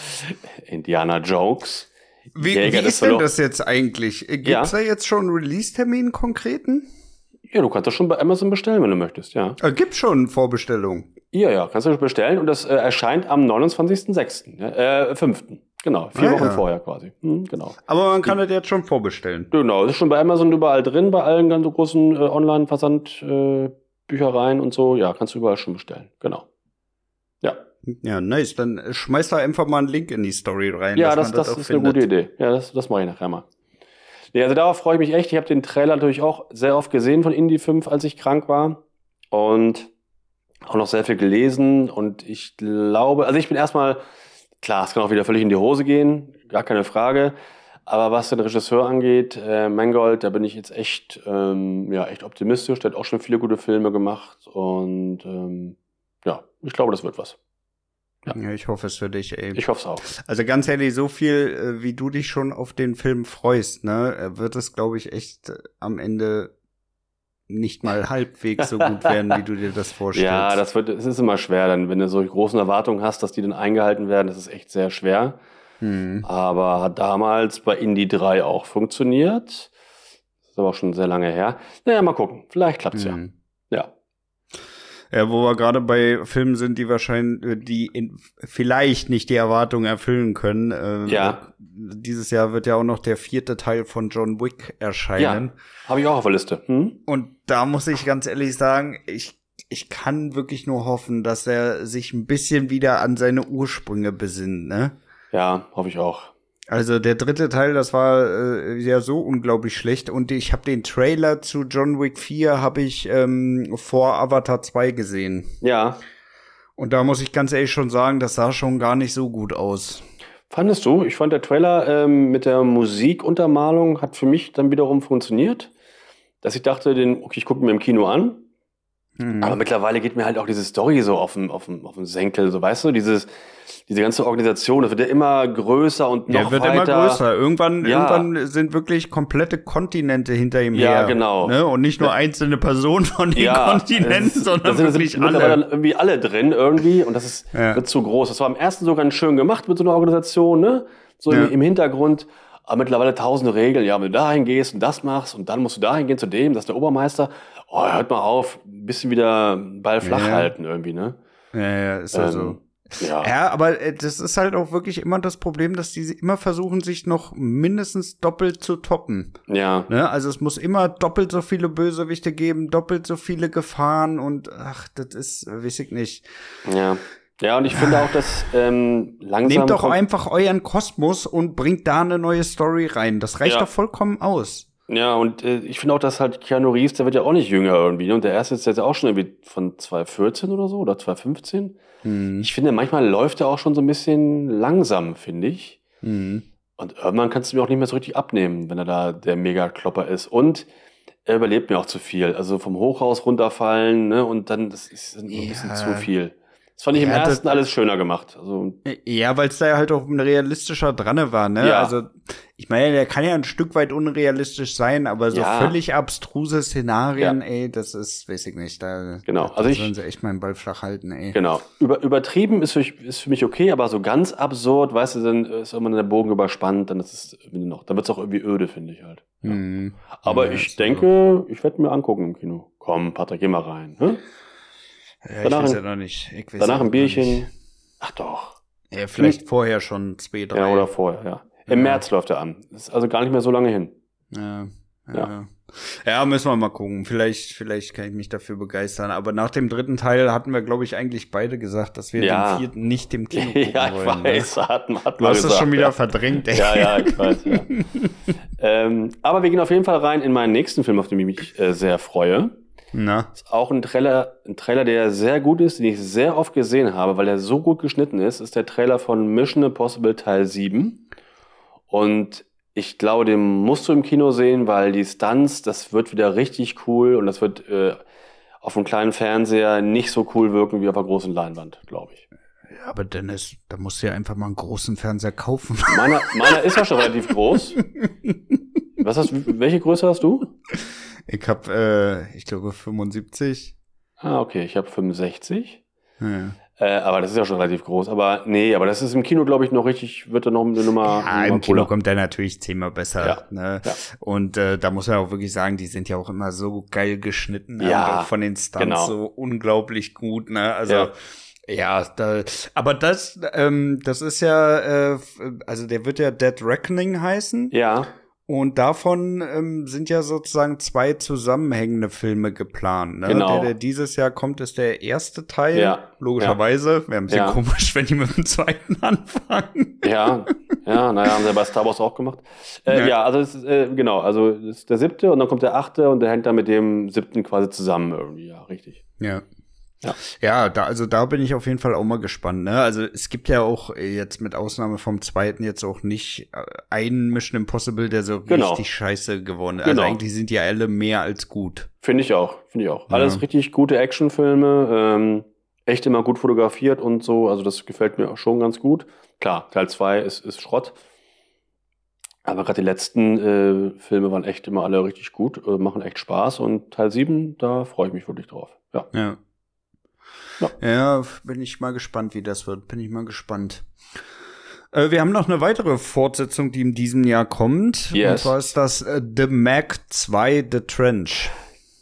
Indiana Jokes. Wie, wie ist denn das jetzt eigentlich? Gibt Ja. es da jetzt schon einen Release-Termin konkreten? Ja, du kannst das schon bei Amazon bestellen, wenn du möchtest, ja. Äh, gibt schon Vorbestellung. Ja, ja, kannst du bestellen und das äh, erscheint am 29.06. Ja, äh, 5. Genau, vier Ah, Wochen ja. vorher quasi. Hm, genau. Aber man kann das jetzt schon vorbestellen. Genau, ist schon bei Amazon überall drin, bei allen ganz großen äh, Online-Versand-Büchereien äh, und so. Ja, kannst du überall schon bestellen. Genau. Ja, Ja, nice. Dann schmeiß da einfach mal einen Link in die Story rein. ja das, das auch ist eine gute Idee. Ja, das, das mache ich nachher mal. Ja, also darauf freue ich mich echt. Ich habe den Trailer natürlich auch sehr oft gesehen von Indie 5, als ich krank war. Und auch noch sehr viel gelesen. Und ich glaube, also ich bin erstmal, klar, es kann auch wieder völlig in die Hose gehen, gar keine Frage. Aber was den Regisseur angeht, äh, Mangold, da bin ich jetzt echt, ähm, ja, echt optimistisch. Der hat auch schon viele gute Filme gemacht. Und ähm, ja, ich glaube, das wird was. Ja, ich hoffe es für dich, ey. Ich hoffe es auch. Also ganz ehrlich, so viel, äh, wie du dich schon auf den Film freust, ne, wird es, glaube ich, echt am Ende nicht mal halbwegs so gut werden, wie du dir das vorstellst. Ja, das wird, es ist immer schwer, dann, wenn du solche großen Erwartungen hast, dass die dann eingehalten werden, das ist echt sehr schwer. Hm. Aber hat damals bei Indie 3 auch funktioniert. Das ist aber auch schon sehr lange her. Naja, mal gucken. Vielleicht klappt's Hm. ja. Ja. Ja, wo wir gerade bei Filmen sind, die wahrscheinlich, äh, die in, vielleicht nicht die Erwartungen erfüllen können. Äh, Ja. Dieses Jahr wird ja auch noch der vierte Teil von John Wick erscheinen. Habe ich auch auf der Liste. Hm? Und da muss ich ganz ehrlich sagen, ich, ich kann wirklich nur hoffen, dass er sich ein bisschen wieder an seine Ursprünge besinnt, ne? Ja, hoffe ich auch. Also der dritte Teil, das war äh, ja so unglaublich schlecht und ich habe den Trailer zu John Wick 4 habe ich ähm, vor Avatar 2 gesehen. Ja. Und da muss ich ganz ehrlich schon sagen, das sah schon gar nicht so gut aus. Fandest du? Ich fand der Trailer ähm, mit der Musikuntermalung hat für mich dann wiederum funktioniert. Dass ich dachte, den, okay, ich gucke mir im Kino an. Mhm. Aber mittlerweile geht mir halt auch diese Story so auf den, auf den, auf den Senkel, so weißt du, dieses, diese ganze Organisation, das wird ja immer größer und noch Der wird weiter. immer größer. Irgendwann, Ja. irgendwann sind wirklich komplette Kontinente hinter ihm Ja, her. genau. Ne? Und nicht nur einzelne Personen von den Ja, Kontinenten, es sondern sind, wirklich sind alle. dann irgendwie alle drin irgendwie und das ist Ja. wird zu groß. Das war am ersten so ganz schön gemacht mit so einer Organisation, ne? So Ja. im, im Hintergrund. Aber mittlerweile tausende Regeln. Ja, wenn du dahin gehst und das machst und dann musst du dahin gehen zu dem, das ist der Obermeister. Oh, hört mal auf, bisschen wieder Ball flach Ja. halten irgendwie, ne? Ja, ja, ist ja so. Ähm, ja. Ja, aber äh, das ist halt auch wirklich immer das Problem, dass die immer versuchen, sich noch mindestens doppelt zu toppen. ja. Ne? Also es muss immer doppelt so viele Bösewichte geben, doppelt so viele Gefahren und ach, das ist, äh, weiß ich nicht. Ja. Ja, und ich finde auch, dass ähm, langsam. Nehmt doch einfach euren Kosmos und bringt da eine neue Story rein. Das reicht Ja. doch vollkommen aus. Ja, und äh, ich finde auch, dass halt Keanu Reeves, der wird ja auch nicht jünger irgendwie. Ne? Und der erste ist jetzt auch schon irgendwie von 2014 oder so oder 2015. Hm. Ich finde, manchmal läuft er auch schon so ein bisschen langsam, finde ich. Hm. Und irgendwann kannst du mir auch nicht mehr so richtig abnehmen, wenn er da der Mega-Klopper ist. Und er überlebt mir auch zu viel. Also vom Hochhaus runterfallen, ne? Und dann, das ist ein bisschen Ja. zu viel. Das fand ich im Ja, das- ersten alles schöner gemacht. Also, Ja, weil es da halt auch ein realistischer dran war, ne? Ja. Also, ich meine, der kann ja ein Stück weit unrealistisch sein, aber so Ja. völlig abstruse Szenarien, ey, das ist, weiß ich nicht, da, Genau, da also ich- sollen sie echt mal den Ball flach halten, ey. genau. Über, übertrieben ist für, mich- ist für mich okay, aber so ganz absurd, weißt du, dann ist immer der Bogen überspannt, dann ist es noch, dann wird es auch irgendwie öde, finde ich halt. Ja. Hm. Aber Ja, ich so. denke, ich werde mir angucken im Kino. Komm, Patrick, geh mal rein. Ne? Ja, ich danach weiß ein- ja noch nicht. Ich weiß Danach ein Bierchen. Ach doch. Ja, vielleicht vorher schon zwei, drei. Ja, oder vorher, ja. Im Ja. März läuft er an. Ist also gar nicht mehr so lange hin. Ja, ja. Ja. ja. müssen wir mal gucken. Vielleicht, vielleicht kann ich mich dafür begeistern. Aber nach dem dritten Teil hatten wir, glaube ich, eigentlich beide gesagt, dass wir Ja. den vierten nicht im Kino gucken ja, ich wollen. weiß. Hat, hat Du hast es gesagt, schon wieder ja. verdrängt, ey. Ja, ja, ich weiß, ja. ähm, aber wir gehen auf jeden Fall rein in meinen nächsten Film, auf den ich mich äh, sehr freue. Na, Ist auch ein Trailer, ein Trailer, der sehr gut ist, den ich sehr oft gesehen habe, weil er so gut geschnitten ist, ist der Trailer von Mission Impossible Teil 7. Und ich glaube, den musst du im Kino sehen, weil die Stunts, das wird wieder richtig cool und das wird äh, auf einem kleinen Fernseher nicht so cool wirken wie auf einer großen Leinwand, glaube ich. Ja, aber Dennis, da musst du ja einfach mal einen großen Fernseher kaufen. Meiner, meiner ist ja schon relativ groß. Was hast, welche Größe hast du? Ich hab, äh, ich glaube, 75. Ah, okay, ich habe 65. Ja. Äh, aber das ist ja schon relativ groß. Aber nee, aber das ist im Kino, glaube ich, noch richtig, wird da noch eine Nummer. Ja, eine im Nummer Kino cooler. kommt der natürlich zehnmal besser. Ja, Ne? ja. Und äh, da muss man auch wirklich sagen, die sind ja auch immer so geil geschnitten. ne? Ja, und auch von den Stunts genau. so unglaublich gut. Ne? Also Ja. ja, da, aber das, ähm, das ist ja, äh, also der wird ja Dead Reckoning heißen. Ja, Und davon ähm, sind ja sozusagen zwei zusammenhängende Filme geplant. Ne? Genau. Der, der dieses Jahr kommt, ist der erste Teil. Ja. Logischerweise. Wäre ein bisschen Ja. komisch, wenn die mit dem zweiten anfangen. ja, ja, naja, haben sie ja bei Star Wars auch gemacht. Äh, Ja. ja. also es ist, äh, genau, also ist der siebte und dann kommt der achte und der hängt dann mit dem siebten quasi zusammen irgendwie, ja, richtig. Ja. Ja. Ja, da, also da bin ich auf jeden Fall auch mal gespannt. Ne? Also es gibt ja auch äh, jetzt mit Ausnahme vom zweiten jetzt auch nicht äh, einen Mission Impossible, der so Genau. richtig scheiße geworden ist. Genau. Also eigentlich sind die ja alle mehr als gut. Finde ich auch, finde ich auch. Ja. Alles richtig gute Actionfilme, ähm, echt immer gut fotografiert und so, also das gefällt mir auch schon ganz gut. Klar, Teil 2 ist, ist Schrott. Aber gerade die letzten äh, Filme waren echt immer alle richtig gut, äh, machen echt Spaß und Teil 7, da freue ich mich wirklich drauf. Ja. Ja. Ja. Ja, bin ich mal gespannt, wie das wird. Bin ich mal gespannt. Äh, wir haben noch eine weitere Fortsetzung, die in diesem Jahr kommt. Und Yes. zwar ist das äh, The Mac 2 The Trench.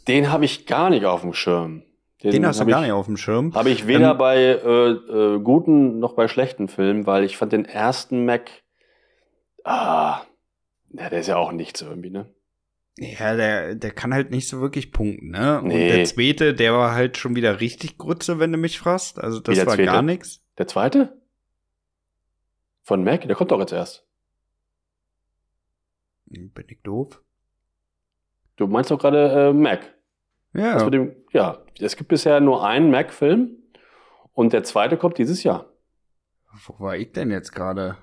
Den habe ich gar nicht auf dem Schirm. Den hast du gar ich, nicht auf dem Schirm. Habe ich weder Ähm, bei äh, äh, guten noch bei schlechten Filmen, weil ich fand den ersten Mac, ah, ja, der ist ja auch nichts irgendwie, ne? Ja, der, der kann halt nicht so wirklich punkten, ne? Und Nee. der zweite, der war halt schon wieder richtig Grütze, wenn du mich fragst. Also das war zweite? gar nichts. Der zweite? Von Mac? Der kommt doch jetzt erst. Bin ich doof? Du meinst doch gerade äh, Mac. Ja. Dem, ja, es gibt bisher nur einen Mac-Film und der zweite kommt dieses Jahr. Wo war ich denn jetzt gerade?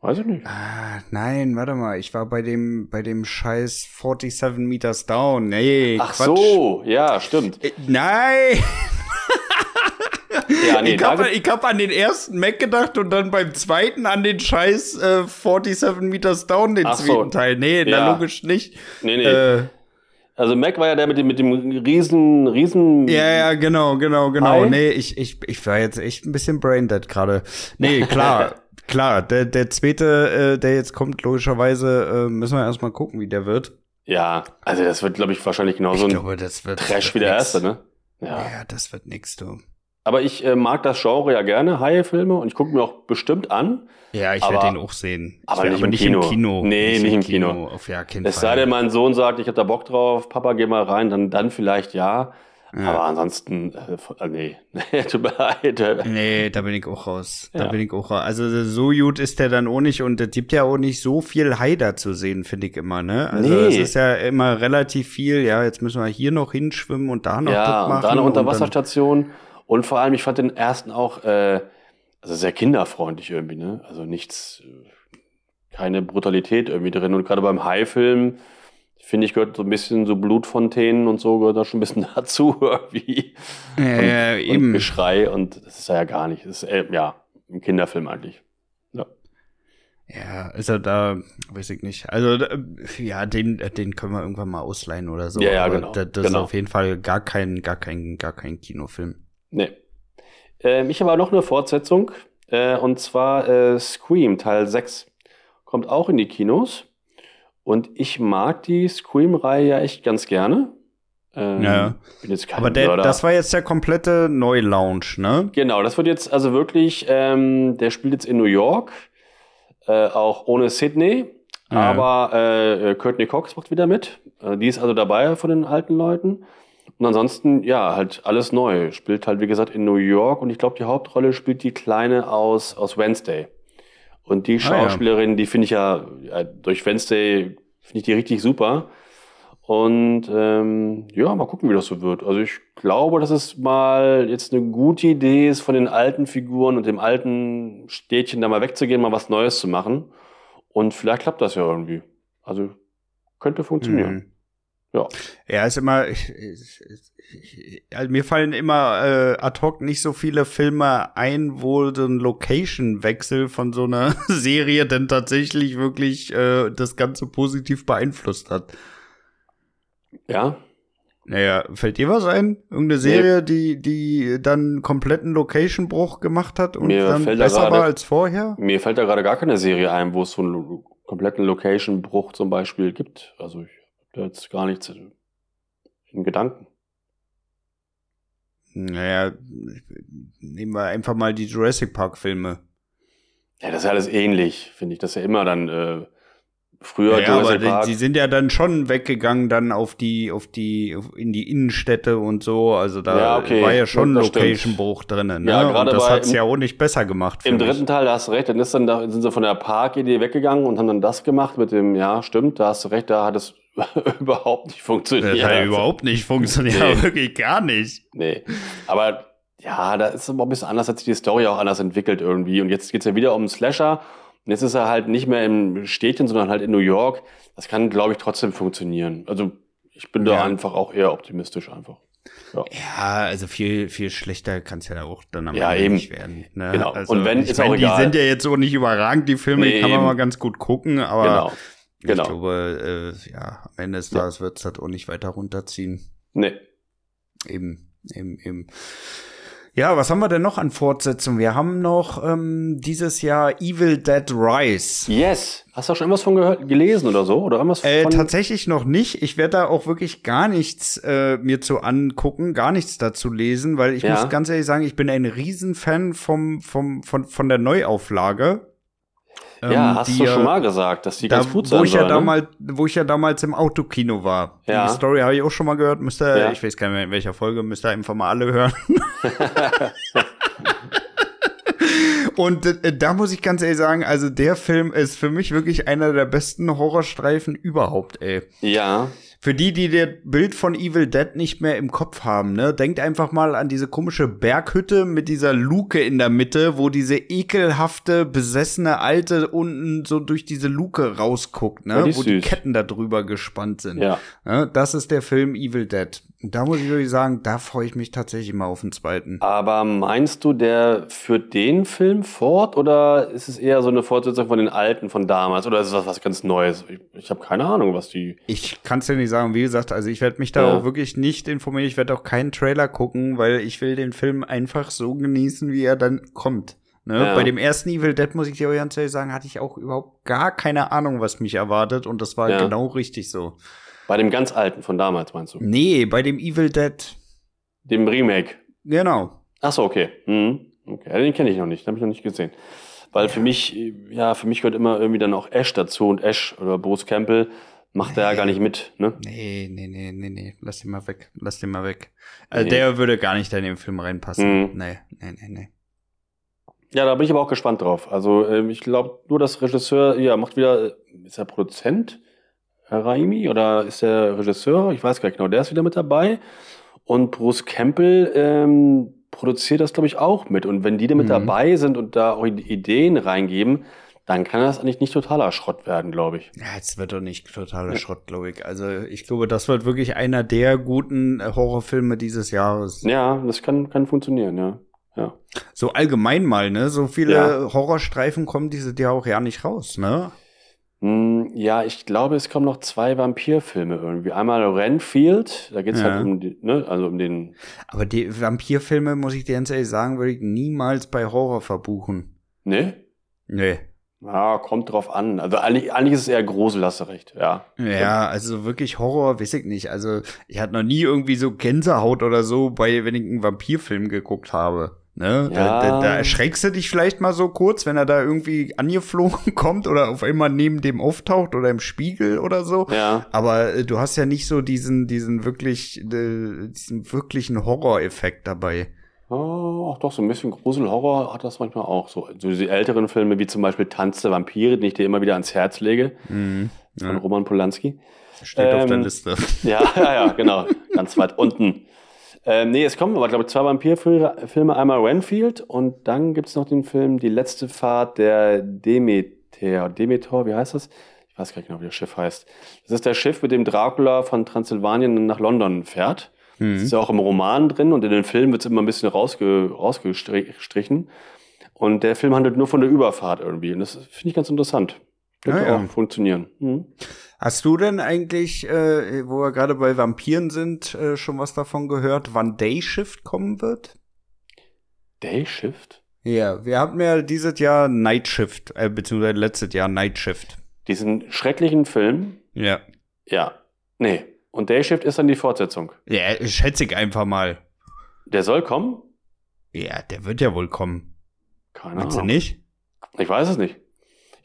Weiß ich nicht. Ah, nein, warte mal. Ich war bei dem, bei dem scheiß 47 Meters Down. Nee, Ach Quatsch. so, ja, stimmt. Äh, Nein! Ja, nee, ich habe hab an den ersten Mac gedacht und dann beim zweiten an den scheiß äh, 47 Meters Down, den Ach so. zweiten Teil. Nee, na Ja. logisch nicht. Nee, nee. Äh, also Mac war ja der mit dem, mit dem riesen, riesen. Ja, ja, genau, genau, genau. Hi. Nee, ich, ich, ich war jetzt echt ein bisschen braindead gerade. Nee, klar, klar. Der, der zweite, äh, der jetzt kommt, logischerweise, äh, müssen wir erstmal gucken, wie der wird. Ja, also das wird, glaube ich, wahrscheinlich genauso ich ein glaube, das wird. Trash das wie der wird erste, nix. ne? Ja. Ja, das wird nix, du. Aber ich äh, mag das Genre ja gerne, Haie-Filme, und ich gucke mir auch bestimmt an. Ja, ich Aber- werde den auch sehen. aber Ich werd nicht im Kino. Nee, nicht im Kino. Auf ja, keinen Es sei denn, mein Sohn sagt, ich habe da Bock drauf, Papa, geh mal rein, dann, dann vielleicht ja. Ja. Aber ansonsten, äh, äh, nee, tut mir leid. Nee, da bin ich auch raus. Da Ja. bin ich auch raus. Also so gut ist der dann auch nicht und es gibt ja auch nicht so viel Haider zu sehen, finde ich immer, ne? Also Nee. es ist ja immer relativ viel, ja, jetzt müssen wir hier noch hinschwimmen und da noch Ja, machen. und da eine und Unterwasserstation. Und vor allem, ich fand den ersten auch äh, also sehr kinderfreundlich irgendwie, ne? Also nichts, äh, keine Brutalität irgendwie drin. Und gerade beim Hai-Film finde ich, gehört so ein bisschen so Blutfontänen und so gehört da schon ein bisschen dazu irgendwie. Äh, und, eben. Und Geschrei und das ist ja gar nicht. Das ist, äh, ja, ein Kinderfilm eigentlich. Ja. Ja, also da, weiß ich nicht. Also, da, ja, den, den können wir irgendwann mal ausleihen oder so. Ja, ja, Aber genau. Da, das Genau. ist auf jeden Fall gar kein, gar kein, gar kein Kinofilm. Nee. Ähm, ich habe aber noch eine Fortsetzung. Äh, und zwar äh, Scream Teil 6. Kommt auch in die Kinos. Und ich mag die Scream-Reihe ja echt ganz gerne. Ähm, Ja. Aber der, das war jetzt der komplette Neulaunch, ne? Genau, das wird jetzt also wirklich, ähm, der spielt jetzt in New York, äh, auch ohne Sydney, Ja. aber äh, Courtney Cox macht wieder mit. Äh, die ist also dabei von den alten Leuten. Und ansonsten, ja, halt alles neu. Spielt halt, wie gesagt, in New York und ich glaube, die Hauptrolle spielt die Kleine aus, aus Wednesday. Und die Ah, ja. Schauspielerin, die finde ich ja, ja, durch Wednesday finde ich die richtig super. Und ähm, ja, mal gucken, wie das so wird. Also ich glaube, dass es mal jetzt eine gute Idee ist, von den alten Figuren und dem alten Städtchen da mal wegzugehen, mal was Neues zu machen. Und vielleicht klappt das ja irgendwie. Also könnte funktionieren. Mhm. Ja. Ja, ist immer, ich, ich, ich, also mir fallen immer äh, ad hoc nicht so viele Filme ein, wo so ein Location-Wechsel von so einer Serie denn tatsächlich wirklich äh, das Ganze positiv beeinflusst hat. Ja, Naja, fällt dir was ein? Irgendeine Serie, die, die dann kompletten Location-Bruch gemacht hat und Mir dann besser gerade- war als vorher? mir fällt da gerade gar keine Serie ein, wo es so einen kompletten Location-Bruch zum Beispiel gibt. Also ich jetzt gar nichts in Gedanken. Naja, nehmen wir einfach mal die Jurassic Park-Filme. Ja, das ist ja alles ähnlich, finde ich. Das ist ja immer dann äh, früher Ja, aber Jurassic die, Park. die sind ja dann schon weggegangen dann auf die, auf die, auf, in die Innenstädte und so. Also da Ja, okay. war ja schon stimmt. Location-Bruch drin. Ne? Ja, gerade und das bei- hat's ja auch nicht besser gemacht. Im dritten Teil, da hast du recht, dann, ist dann da, sind sie von der Parkidee weggegangen und haben dann das gemacht mit dem, ja, stimmt, da hast du recht, da hat es überhaupt nicht funktioniert. Das hat ja überhaupt nicht funktioniert. Nee. Wirklich gar nicht. Nee. Aber ja, da ist es aber ein bisschen anders, hat sich die Story auch anders entwickelt irgendwie. Und jetzt geht's ja wieder um einen Slasher. Und jetzt ist er halt nicht mehr im Städtchen, sondern halt in New York. Das kann, glaube ich, trotzdem funktionieren. Also ich bin da Ja. einfach auch eher optimistisch einfach. Ja, also viel, viel schlechter kann es ja auch dann am Ja, Ende eben. nicht werden. Ne? Genau. Also, Und wenn, ich ist mein, auch die egal. sind ja jetzt so nicht überragend, die Filme, die Nee, kann man eben. mal ganz gut gucken, aber Genau. Genau. ich glaube, äh, ja, am Ende des Ja. Tages wird es halt auch nicht weiter runterziehen. Nee. Eben, eben, eben. Ja, was haben wir denn noch an Fortsetzungen? Wir haben noch ähm, dieses Jahr Evil Dead Rise. Yes. Hast du schon irgendwas von gehört, gelesen oder so? Oder irgendwas Äh, von? tatsächlich noch nicht. Ich werde da auch wirklich gar nichts äh, mir zu angucken, gar nichts dazu lesen, weil ich Ja. muss ganz ehrlich sagen, ich bin ein Riesenfan vom, vom, von, von der Neuauflage. Ja, Ähm, hast die du ja- schon mal gesagt, dass die da, ganz gut wo sein ich ja soll, ne? damals, wo ich ja damals im Autokino war. Ja. Die Story habe ich auch schon mal gehört. Müsst ihr, Ja. ich weiß gar nicht mehr in welcher Folge, müsst ihr einfach mal alle hören. Und äh, da muss ich ganz ehrlich sagen, also der Film ist für mich wirklich einer der besten Horrorstreifen überhaupt, ey. Ja. Für die, die das Bild von Evil Dead nicht mehr im Kopf haben, ne, denkt einfach mal an diese komische Berghütte mit dieser Luke in der Mitte, wo diese ekelhafte, besessene Alte unten so durch diese Luke rausguckt, Ja, ne, die wo die süß. Ketten da drüber gespannt sind. Ja. Ne, das ist der Film Evil Dead. Da muss ich wirklich sagen, da freue ich mich tatsächlich mal auf den zweiten. Aber meinst du, der führt den Film fort oder ist es eher so eine Fortsetzung von den alten von damals oder ist es was, was ganz Neues? Ich, ich habe keine Ahnung, was die. Ich kann es dir nicht sagen, wie gesagt, also ich werde mich da Ja. auch wirklich nicht informieren, ich werde auch keinen Trailer gucken, weil ich will den Film einfach so genießen, wie er dann kommt. Ne? Ja. Bei dem ersten Evil Dead, muss ich dir auch ganz ehrlich sagen, hatte ich auch überhaupt gar keine Ahnung, was mich erwartet und das war genau richtig so. Bei dem ganz alten von damals, meinst du? Nee, bei dem Evil Dead, Dem Remake. genau. Ach so, okay. Mhm. Okay, den kenne ich noch nicht, den habe ich noch nicht gesehen. Weil für mich, ja, für mich gehört immer irgendwie dann auch Ash dazu und Ash oder Bruce Campbell macht er ja gar nicht mit, ne? Nee, nee, nee, nee, nee, lass den mal weg, lass den mal weg. Also Nee. der würde gar nicht da in den Film reinpassen. Mhm. Nee, nee, nee, nee. Ja, da bin ich aber auch gespannt drauf. Also ähm, ich glaube, nur das Regisseur, ja, macht wieder, äh, ist er Produzent, Raimi, oder ist er Regisseur? Ich weiß gar nicht genau, der ist wieder mit dabei. Und Bruce Campbell ähm, produziert das, glaube ich, auch mit. Und wenn die da mit Mhm. dabei sind und da auch Ideen reingeben, dann kann das eigentlich nicht totaler Schrott werden, glaube ich. Ja, es wird doch nicht totaler Schrott, glaube ich. Also ich glaube, das wird wirklich einer der guten äh, Horrorfilme dieses Jahres. Ja, das kann, kann funktionieren, ja. ja. So allgemein mal, ne? So viele Ja. Horrorstreifen kommen dieses Jahr auch ja nicht raus, ne? Hm, ja, ich glaube, es kommen noch zwei Vampirfilme irgendwie. Einmal Renfield, da geht es Ja. halt um, die, ne, also um den. Aber die Vampirfilme, muss ich dir ganz ehrlich sagen, würde ich niemals bei Horror verbuchen. Ne? Nee. Ja, kommt drauf an. Also eigentlich, eigentlich ist es eher Grusel, hast du recht, ja. Ja, also wirklich Horror, weiß ich nicht. Also ich hatte noch nie irgendwie so Gänsehaut oder so, bei wenn ich einen Vampirfilm geguckt habe. Ne? Da, Ja. da, da erschreckst du dich vielleicht mal so kurz, wenn er da irgendwie angeflogen kommt oder auf einmal neben dem auftaucht oder im Spiegel oder so. Ja. Aber äh, du hast ja nicht so diesen, diesen wirklich, äh, diesen wirklichen Horroreffekt dabei. Oh, auch doch, so ein bisschen Grusel-Horror hat das manchmal auch. So, so diese älteren Filme wie zum Beispiel Tanz der Vampire, den ich dir immer wieder ans Herz lege, von Ja. Roman Polanski. Steht auf der Ähm, Liste. Ja, ja, ja, genau. Ganz weit unten. Ähm, nee, es kommen aber, glaube ich, zwei Vampirfilme. Einmal Renfield und dann gibt es noch den Film Die letzte Fahrt der Demeter. Demeter, wie heißt das? Ich weiß gar nicht genau, wie das Schiff heißt. Das ist das Schiff, mit dem Dracula von Transsilvanien nach London fährt. Das ist ja auch im Roman drin und in den Filmen wird es immer ein bisschen rausge rausgestrichen. Und der Film handelt nur von der Überfahrt irgendwie. Und das finde ich ganz interessant. Könnte Ah, ja. auch funktionieren. Mhm. Hast du denn eigentlich, äh, wo wir gerade bei Vampiren sind, äh, schon was davon gehört, wann Day Shift kommen wird? Day Shift? Ja, wir hatten ja dieses Jahr Night Shift, äh, beziehungsweise letztes Jahr Night Shift. Diesen schrecklichen Film, Ja. ja. Nee. Und Day Shift ist dann die Fortsetzung. Ja, schätze ich einfach mal. Der soll kommen? Ja, der wird ja wohl kommen. Keine Meinst du Ahnung. nicht? Ich weiß es nicht.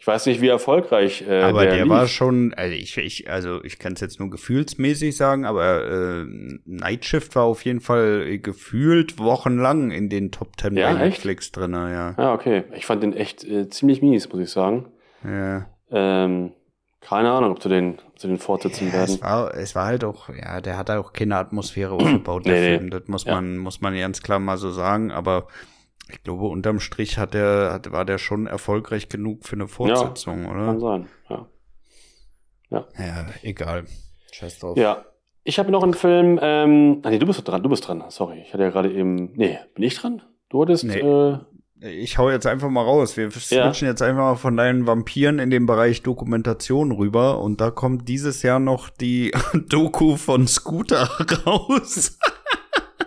Ich weiß nicht, wie erfolgreich äh, aber der, lief. war schon, also ich, ich, also ich kann es jetzt nur gefühlsmäßig sagen, aber äh, Night Shift war auf jeden Fall gefühlt wochenlang in den Top Ten Ja, bei echt? Netflix drin, ja. Ja, okay. Ich fand den echt äh, ziemlich mies, muss ich sagen. ja. Ähm, keine Ahnung, ob sie den, ob sie den fortsetzen Ja, werden. es war, es war halt auch, ja, der hat auch keine Atmosphäre aufgebaut, der Nee. Film. Das muss man, muss man ganz klar mal so sagen. Aber ich glaube, unterm Strich hat der, hat, war der schon erfolgreich genug für eine Fortsetzung, Kann oder? sein, ja. Ja, egal. Scheiß drauf. Ja. Ich habe noch einen Film, ähm, ah, nee, du bist dran, du bist dran. Sorry, ich hatte ja gerade eben, nee, bin ich dran? Du hattest, Nee. äh, Ich hau jetzt einfach mal raus. Wir switchen jetzt einfach mal von deinen Vampiren in den Bereich Dokumentation rüber. Und da kommt dieses Jahr noch die Doku von Scooter raus.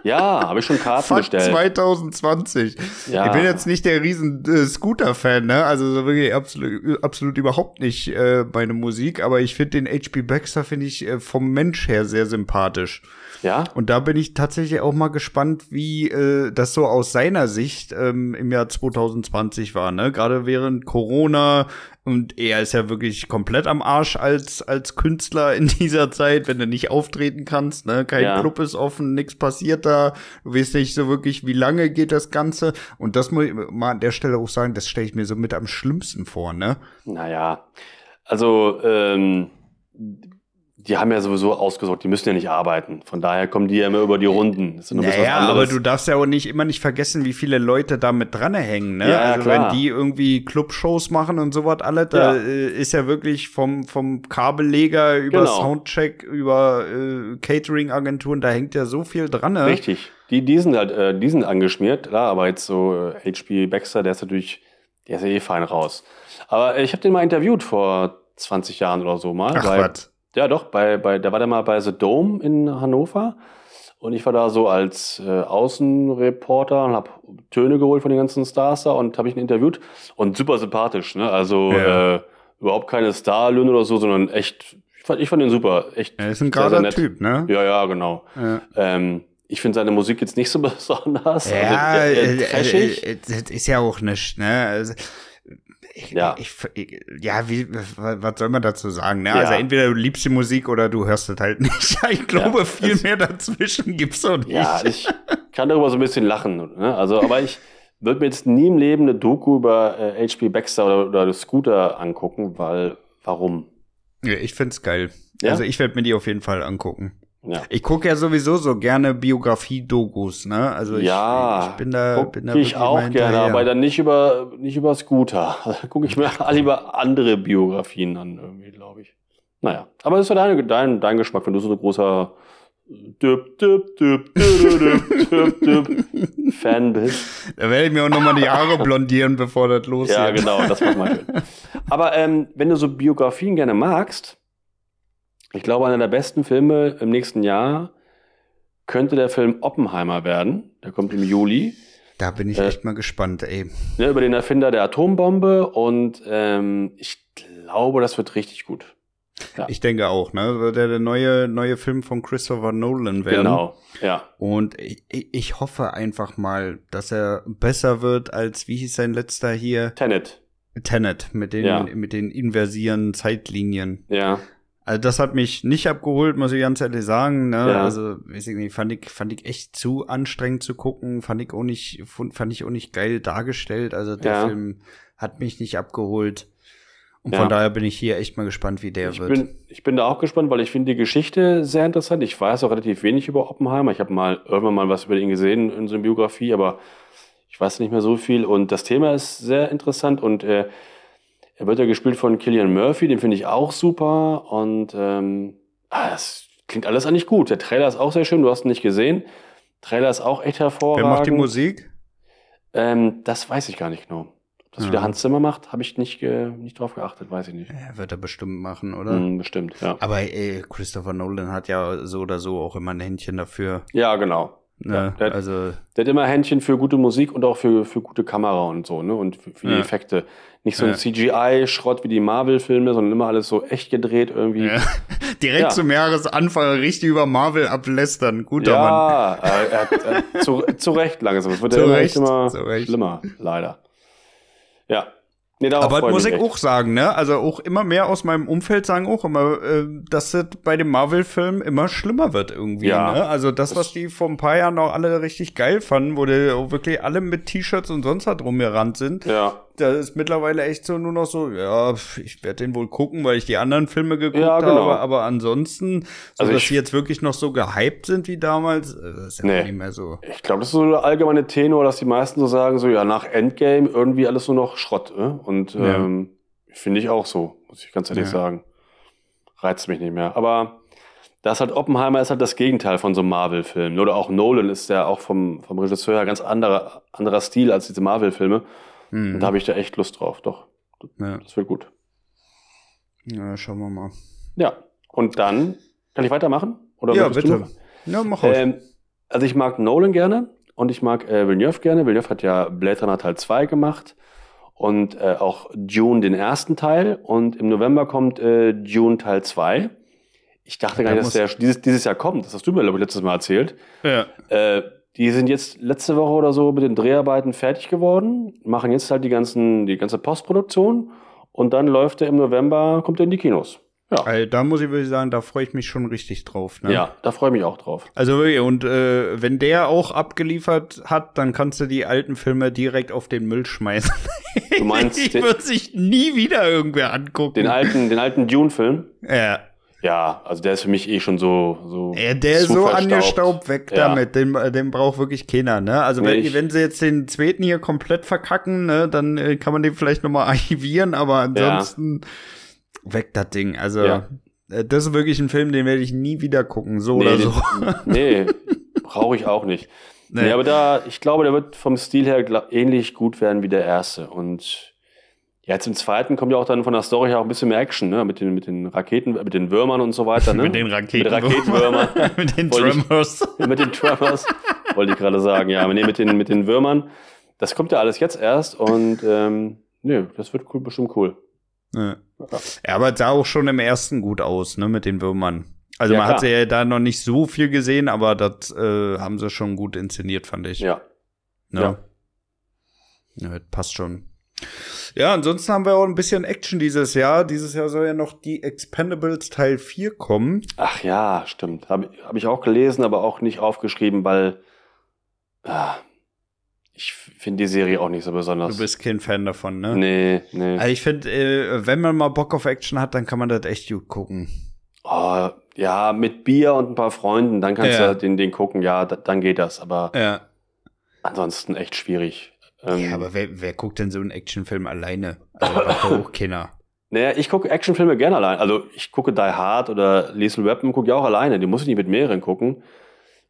Ja, habe ich schon Karten Fuck bestellt. 2020. Ja. Ich bin jetzt nicht der riesen äh, Scooter-Fan, ne? Also so wirklich absolut, absolut überhaupt nicht äh, meine Musik, aber ich finde den HP Baxter finde ich äh, vom Mensch her sehr sympathisch. Ja? Und da bin ich tatsächlich auch mal gespannt, wie äh, das so aus seiner Sicht ähm, im Jahr 2020 war, ne? Gerade während Corona und er ist ja wirklich komplett am Arsch als als Künstler in dieser Zeit, wenn du nicht auftreten kannst, ne? Kein Ja. Club ist offen, nichts passiert da, du weißt nicht so wirklich, wie lange geht das Ganze. Und das muss ich mal an der Stelle auch sagen, das stelle ich mir so mit am schlimmsten vor, ne? Naja, also ähm, die haben ja sowieso ausgesorgt, die müssen ja nicht arbeiten. Von daher kommen die ja immer über die Runden. Das ist Naja, aber du darfst ja auch nicht immer nicht vergessen, wie viele Leute da mit dranhängen, ne? Ja, also klar. wenn die irgendwie Clubshows machen und sowas alles, da Ja. äh, ist ja wirklich vom, vom Kabelleger über Genau. Soundcheck, über äh, Catering-Agenturen, da hängt ja so viel dran, ne? Richtig. Die, die sind halt, äh, die sind angeschmiert, klar, aber jetzt so äh, HP Baxter, der ist natürlich, der ist ja eh fein raus. Aber ich habe den mal interviewt vor 20 Jahren oder so mal. Ach, bei, was. Ja, doch, bei, bei, da war der mal bei The Dome in Hannover. Und ich war da so als äh, Außenreporter und habe Töne geholt von den ganzen Stars da und habe ich ihn interviewt. Und super sympathisch, ne? Also Ja. äh, überhaupt keine Starlöhne oder so, sondern echt, ich fand, ich fand ihn super. Echt Er ist ein sehr, sehr. Typ, ne? Ja, ja, genau. Ja. Ähm, ich finde seine Musik jetzt nicht so besonders. Ja, also, äh, trashig. äh, äh, das ist ja auch nicht, ne? Also, ich, Ja. Ich, ich, ja, wie, was soll man dazu sagen? Ne? Ja. Also entweder du liebst die Musik oder du hörst es halt nicht. Ich glaube, Ja, viel mehr dazwischen gibt's auch nicht. ja, ich kann darüber so ein bisschen lachen. Ne? Also, aber ich würde mir jetzt nie im Leben eine Doku über äh, HP Baxter oder, oder Scooter angucken, weil warum? Ja, ich find's geil. Ja? Also ich werde mir die auf jeden Fall angucken. Ja. Ich gucke ja sowieso so gerne Biografie-Dokus, ne? Also ich, ja, ich bin da, guck bin da ich auch gerne, aber dann nicht über nicht über Scooter. Da gucke ich mir lieber andere Biografien an, irgendwie, glaube ich. Naja, aber das ist ja dein, dein, dein Geschmack, wenn du so ein großer Düb, düb, düb, düb, düb, Fan bist. Da werde ich mir auch noch mal die Haare blondieren, bevor das losgeht. Ja, genau, das macht man schön. Aber ähm, wenn du so Biografien gerne magst, ich glaube, einer der besten Filme im nächsten Jahr könnte der Film Oppenheimer werden. Der kommt im Juli. Da bin ich Äh, echt mal gespannt, ey. Ne, über den Erfinder der Atombombe. Und ähm, ich glaube, das wird richtig gut. Ja. Ich denke auch, ne? Wird der, neue, neue Film von Christopher Nolan werden. Genau, ja. Und ich, ich ich hoffe einfach mal, dass er besser wird als, wie hieß sein letzter hier? Tenet. Tenet, mit den, Ja. mit den inversieren Zeitlinien. Ja. Also das hat mich nicht abgeholt, muss ich ganz ehrlich sagen. Ne? Ja. Also, weiß ich nicht, fand ich, fand ich echt zu anstrengend zu gucken, fand ich auch nicht, fand ich auch nicht geil dargestellt. Also der Ja. Film hat mich nicht abgeholt. Und Ja. von daher bin ich hier echt mal gespannt, wie der Ich wird. bin, ich bin da auch gespannt, weil ich finde die Geschichte sehr interessant. Ich weiß auch relativ wenig über Oppenheimer. Ich habe mal irgendwann mal was über ihn gesehen in so einer Biografie, aber ich weiß nicht mehr so viel. Und das Thema ist sehr interessant und äh, er wird ja gespielt von Killian Murphy, den finde ich auch super. Und ähm, ah, das klingt alles eigentlich gut. Der Trailer ist auch sehr schön, du hast ihn nicht gesehen. Trailer ist auch echt Wer hervorragend. macht die Musik? Ähm, das weiß ich gar nicht genau. Ob das Ja. wieder Hans Zimmer macht, habe ich nicht, nicht drauf geachtet, weiß ich nicht. Ja, wird er bestimmt machen, oder? Hm, bestimmt, ja. Aber ey, Christopher Nolan hat ja so oder so auch immer ein Händchen dafür. Ja, genau. Ja, der- also, Der hat immer Händchen für gute Musik und auch für, für gute Kamera und so, ne? Und für, für die Ja. Effekte. Nicht so ein Ja. CGI-Schrott wie die Marvel-Filme, sondern immer alles so echt gedreht irgendwie. ja. direkt zum Jahresanfang richtig über Marvel ablästern. Guter Mann. Ja, äh, hat, hat zu, zu Recht langsam. Es wird Zu ja immer, Recht, echt immer zu Recht. schlimmer, leider. Ja. Nee, Aber muss ich echt. auch sagen, ne? Also auch immer mehr aus meinem Umfeld sagen auch immer, äh, dass es bei dem Marvel-Film immer schlimmer wird irgendwie. Ja. Ne? Also das, Das- was die vor ein paar Jahren noch alle richtig geil fanden, wo die auch wirklich alle mit T-Shirts und sonst was rumgerannt sind, Ja, da ist mittlerweile echt so nur noch so, ja, ich werde den wohl gucken, weil ich die anderen Filme geguckt Ja, genau. habe, aber ansonsten, so Also dass ich- sie jetzt wirklich noch so gehypt sind wie damals, äh, das ist ja Nee. nicht mehr so. ich glaube, das ist so der allgemeine Tenor, dass die meisten so sagen, so ja, nach Endgame irgendwie alles nur noch Schrott. Ne? Und Ja. ähm, finde ich auch so, muss ich ganz ehrlich Ja. sagen. Reizt mich nicht mehr. Aber das halt Oppenheimer ist halt das Gegenteil von so einem Marvel-Film. Oder auch Nolan ist ja auch vom, vom Regisseur her ganz anderer, anderer Stil als diese Marvel-Filme. Und Hm. da habe ich da echt Lust drauf. Doch, Ja. das wird gut. ja, schauen wir mal. Ja. Und dann, kann ich weitermachen? Oder ja, bitte. Ja, mach aus. Ähm, also ich mag Nolan gerne und ich mag äh, Villeneuve gerne. Villeneuve hat ja Blade Runner Teil 2 gemacht und äh, auch Dune den ersten Teil. Und im November kommt äh, Dune Teil 2. Ich dachte gar nicht, dass der dieses, dieses Jahr kommt. Das hast du mir, glaube ich, letztes Mal erzählt. ja. Äh, die sind jetzt letzte Woche oder so mit den Dreharbeiten fertig geworden, machen jetzt halt die, ganzen, die ganze Postproduktion und dann läuft er im November, kommt er in die Kinos. Ja, Also, da muss ich wirklich sagen, da freue ich mich schon richtig drauf. Ne? ja da freue ich mich auch drauf. Also wirklich, und äh, wenn der auch abgeliefert hat, dann kannst du die alten Filme direkt auf den Müll schmeißen. Du meinst ich würde sich nie wieder irgendwer angucken. den alten, den alten Dune-Film? ja. Ja, also der ist für mich eh schon so. so Ja, der ist so angestaubt weg Ja. damit. Den, den braucht wirklich keiner, ne? Also wenn, wenn sie jetzt den zweiten hier komplett verkacken, ne, dann äh, kann man den vielleicht noch mal archivieren, aber ansonsten weg das Ding. Also Ja. äh, das ist wirklich ein Film, den werde ich nie wieder gucken, so oder nee, so. den- nee, brauche ich auch nicht. Nee. Nee. aber da, ich glaube, der wird vom Stil her ähnlich gut werden wie der erste. Und ja, jetzt im zweiten kommt ja auch dann von der Story her auch ein bisschen mehr Action, ne? Mit den, mit den Raketen, mit den Würmern und so weiter, ne? Mit den Raketen. Mit Raketenwürmern. mit den Tremors. mit den Tremors, wollte ich gerade sagen. Ja, nee, mit den, mit den Würmern. Das kommt ja alles jetzt erst und ähm, nö, das wird cool, bestimmt cool. Ja. ja, aber es sah auch schon im ersten gut aus, ne, mit den Würmern. Also Ja, man hat klar. ja da noch nicht so viel gesehen, aber das äh, haben sie schon gut inszeniert, fand ich. Ja. Ne? ja. Ja, das passt schon. Ja, ansonsten haben wir auch ein bisschen Action dieses Jahr. Dieses Jahr soll ja noch die Expendables Teil 4 kommen. Ach ja, stimmt. Habe hab ich auch gelesen, aber auch nicht aufgeschrieben, weil ah, ich finde die Serie auch nicht so besonders. Du bist kein Fan davon, ne? Nee, nee. Also ich finde, äh, wenn man mal Bock auf Action hat, dann kann man das echt gut gucken. Oh, ja, mit Bier und ein paar Freunden, dann kannst Ja. du den, den gucken, ja, da, dann geht das. Aber Ja. ansonsten echt schwierig. Ähm, Ja, aber wer, wer guckt denn so einen Actionfilm alleine? Also auch keiner. Naja, ich gucke Actionfilme gerne allein. Also ich gucke Die Hard oder Lethal Weapon, gucke ich auch alleine. Die muss ich nicht mit mehreren gucken.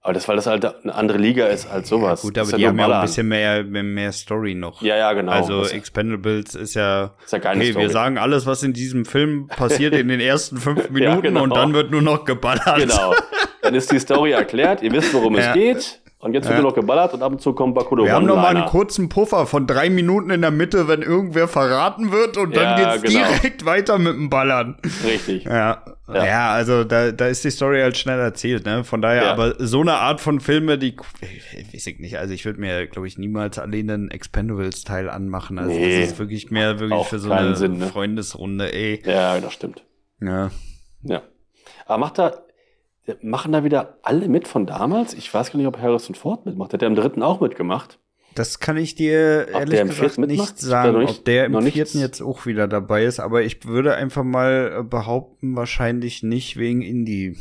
Aber das, weil das halt eine andere Liga ist als sowas. Gut, Das aber die ja haben ja auch ein bisschen mehr, mehr, Story noch. Ja, ja, genau. Also das Expendables ist ja, ist ja keine okay, Story. wir sagen alles, was in diesem Film passiert in den ersten fünf Minuten genau. und dann wird nur noch geballert. Genau. Dann ist die Story erklärt, ihr wisst, worum Ja. es geht. Und jetzt wird Ja. nur noch geballert und ab und zu kommt Bakudo Wir haben noch mal einen kurzen Puffer von drei Minuten in der Mitte, wenn irgendwer verraten wird und dann Ja, geht's genau. direkt weiter mit dem Ballern. Richtig. Ja, ja. Ja. also da, da ist die Story halt schnell erzählt, ne? Von daher, Ja. aber so eine Art von Filme, die weiß ich nicht. Also ich würde mir, glaube ich, niemals alleine einen Expendables-Teil anmachen. Also Nee. das ist wirklich mehr wirklich Auch für so eine Sinn, ne? Freundesrunde, ey. Ja, das stimmt. Ja. Ja. Aber macht da, machen da wieder alle mit von damals? Ich weiß gar nicht, ob Harrison Ford mitmacht. Hat der im dritten auch mitgemacht? Das kann ich dir Ob ehrlich gesagt nicht sagen, nicht- ob der im vierten jetzt auch wieder dabei ist, aber ich würde einfach mal äh, behaupten, wahrscheinlich nicht wegen Indie.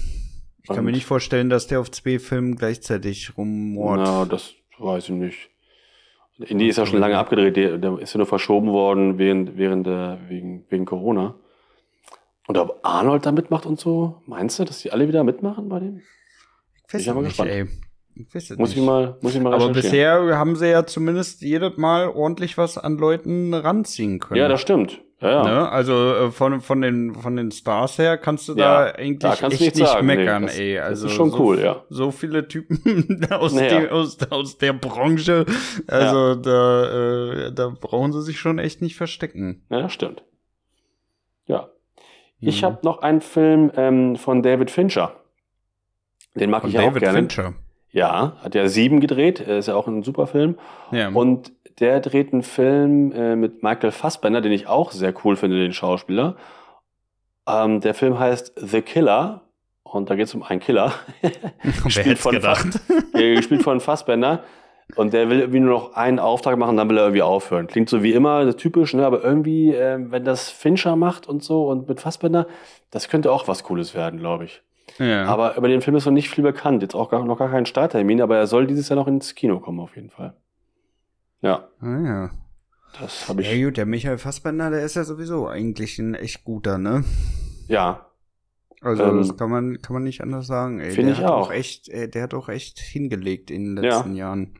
Ich kann mir nicht vorstellen, dass der auf zwei Filmen gleichzeitig rummort. Na, das weiß ich nicht. Indie ist ja schon lange abgedreht. Der, der ist ja nur verschoben worden während, während der, wegen, wegen Corona. Und ob Arnold da mitmacht und so, meinst du, dass die alle wieder mitmachen bei dem? Ich weiß Ich bin es mal nicht, gespannt. ey. Ich weiß es Muss nicht. ich mal, muss ich mal aber bisher haben sie ja zumindest jedes Mal ordentlich was an Leuten ranziehen können. Ja, das stimmt. Ja, ja. Ne? Also äh, von, von, den, von den Stars her kannst du Ja, da eigentlich da echt nichts nicht sagen. Nee, meckern, das- ey. das Also ist schon so, cool, ja. So viele Typen aus, Naja. der, aus, aus der Branche. Also da, äh, da brauchen sie sich schon echt nicht verstecken. Ja, das stimmt. Ja. Ich Mhm. habe noch einen Film ähm, von David Fincher. Den mag Von ich ja auch David gerne. Fincher. Ja, hat ja sieben gedreht, äh, ist ja auch ein super Film. Ja. Und der dreht einen Film äh, mit Michael Fassbender, den ich auch sehr cool finde, den Schauspieler. Ähm, der Film heißt The Killer und da geht es um einen Killer, Wer von, gedacht? äh, gespielt von Fassbender. Und der will irgendwie nur noch einen Auftrag machen, dann will er irgendwie aufhören. Klingt so wie immer, das typisch, ne? aber irgendwie, ähm, wenn das Fincher macht und so und mit Fassbender, das könnte auch was Cooles werden, glaube ich. Ja. Aber über den Film ist noch nicht viel bekannt. Jetzt auch gar, noch gar kein Starttermin, aber er soll dieses Jahr noch ins Kino kommen, auf jeden Fall. Ja, ah, ja. das habe ich. Ja gut, der Michael Fassbender, der ist ja sowieso eigentlich ein echt guter, ne? Ja, Also Ähm, das kann man, kann man nicht anders sagen. Finde ich hat auch. echt, ey, der hat auch echt hingelegt in den Ja. letzten Jahren.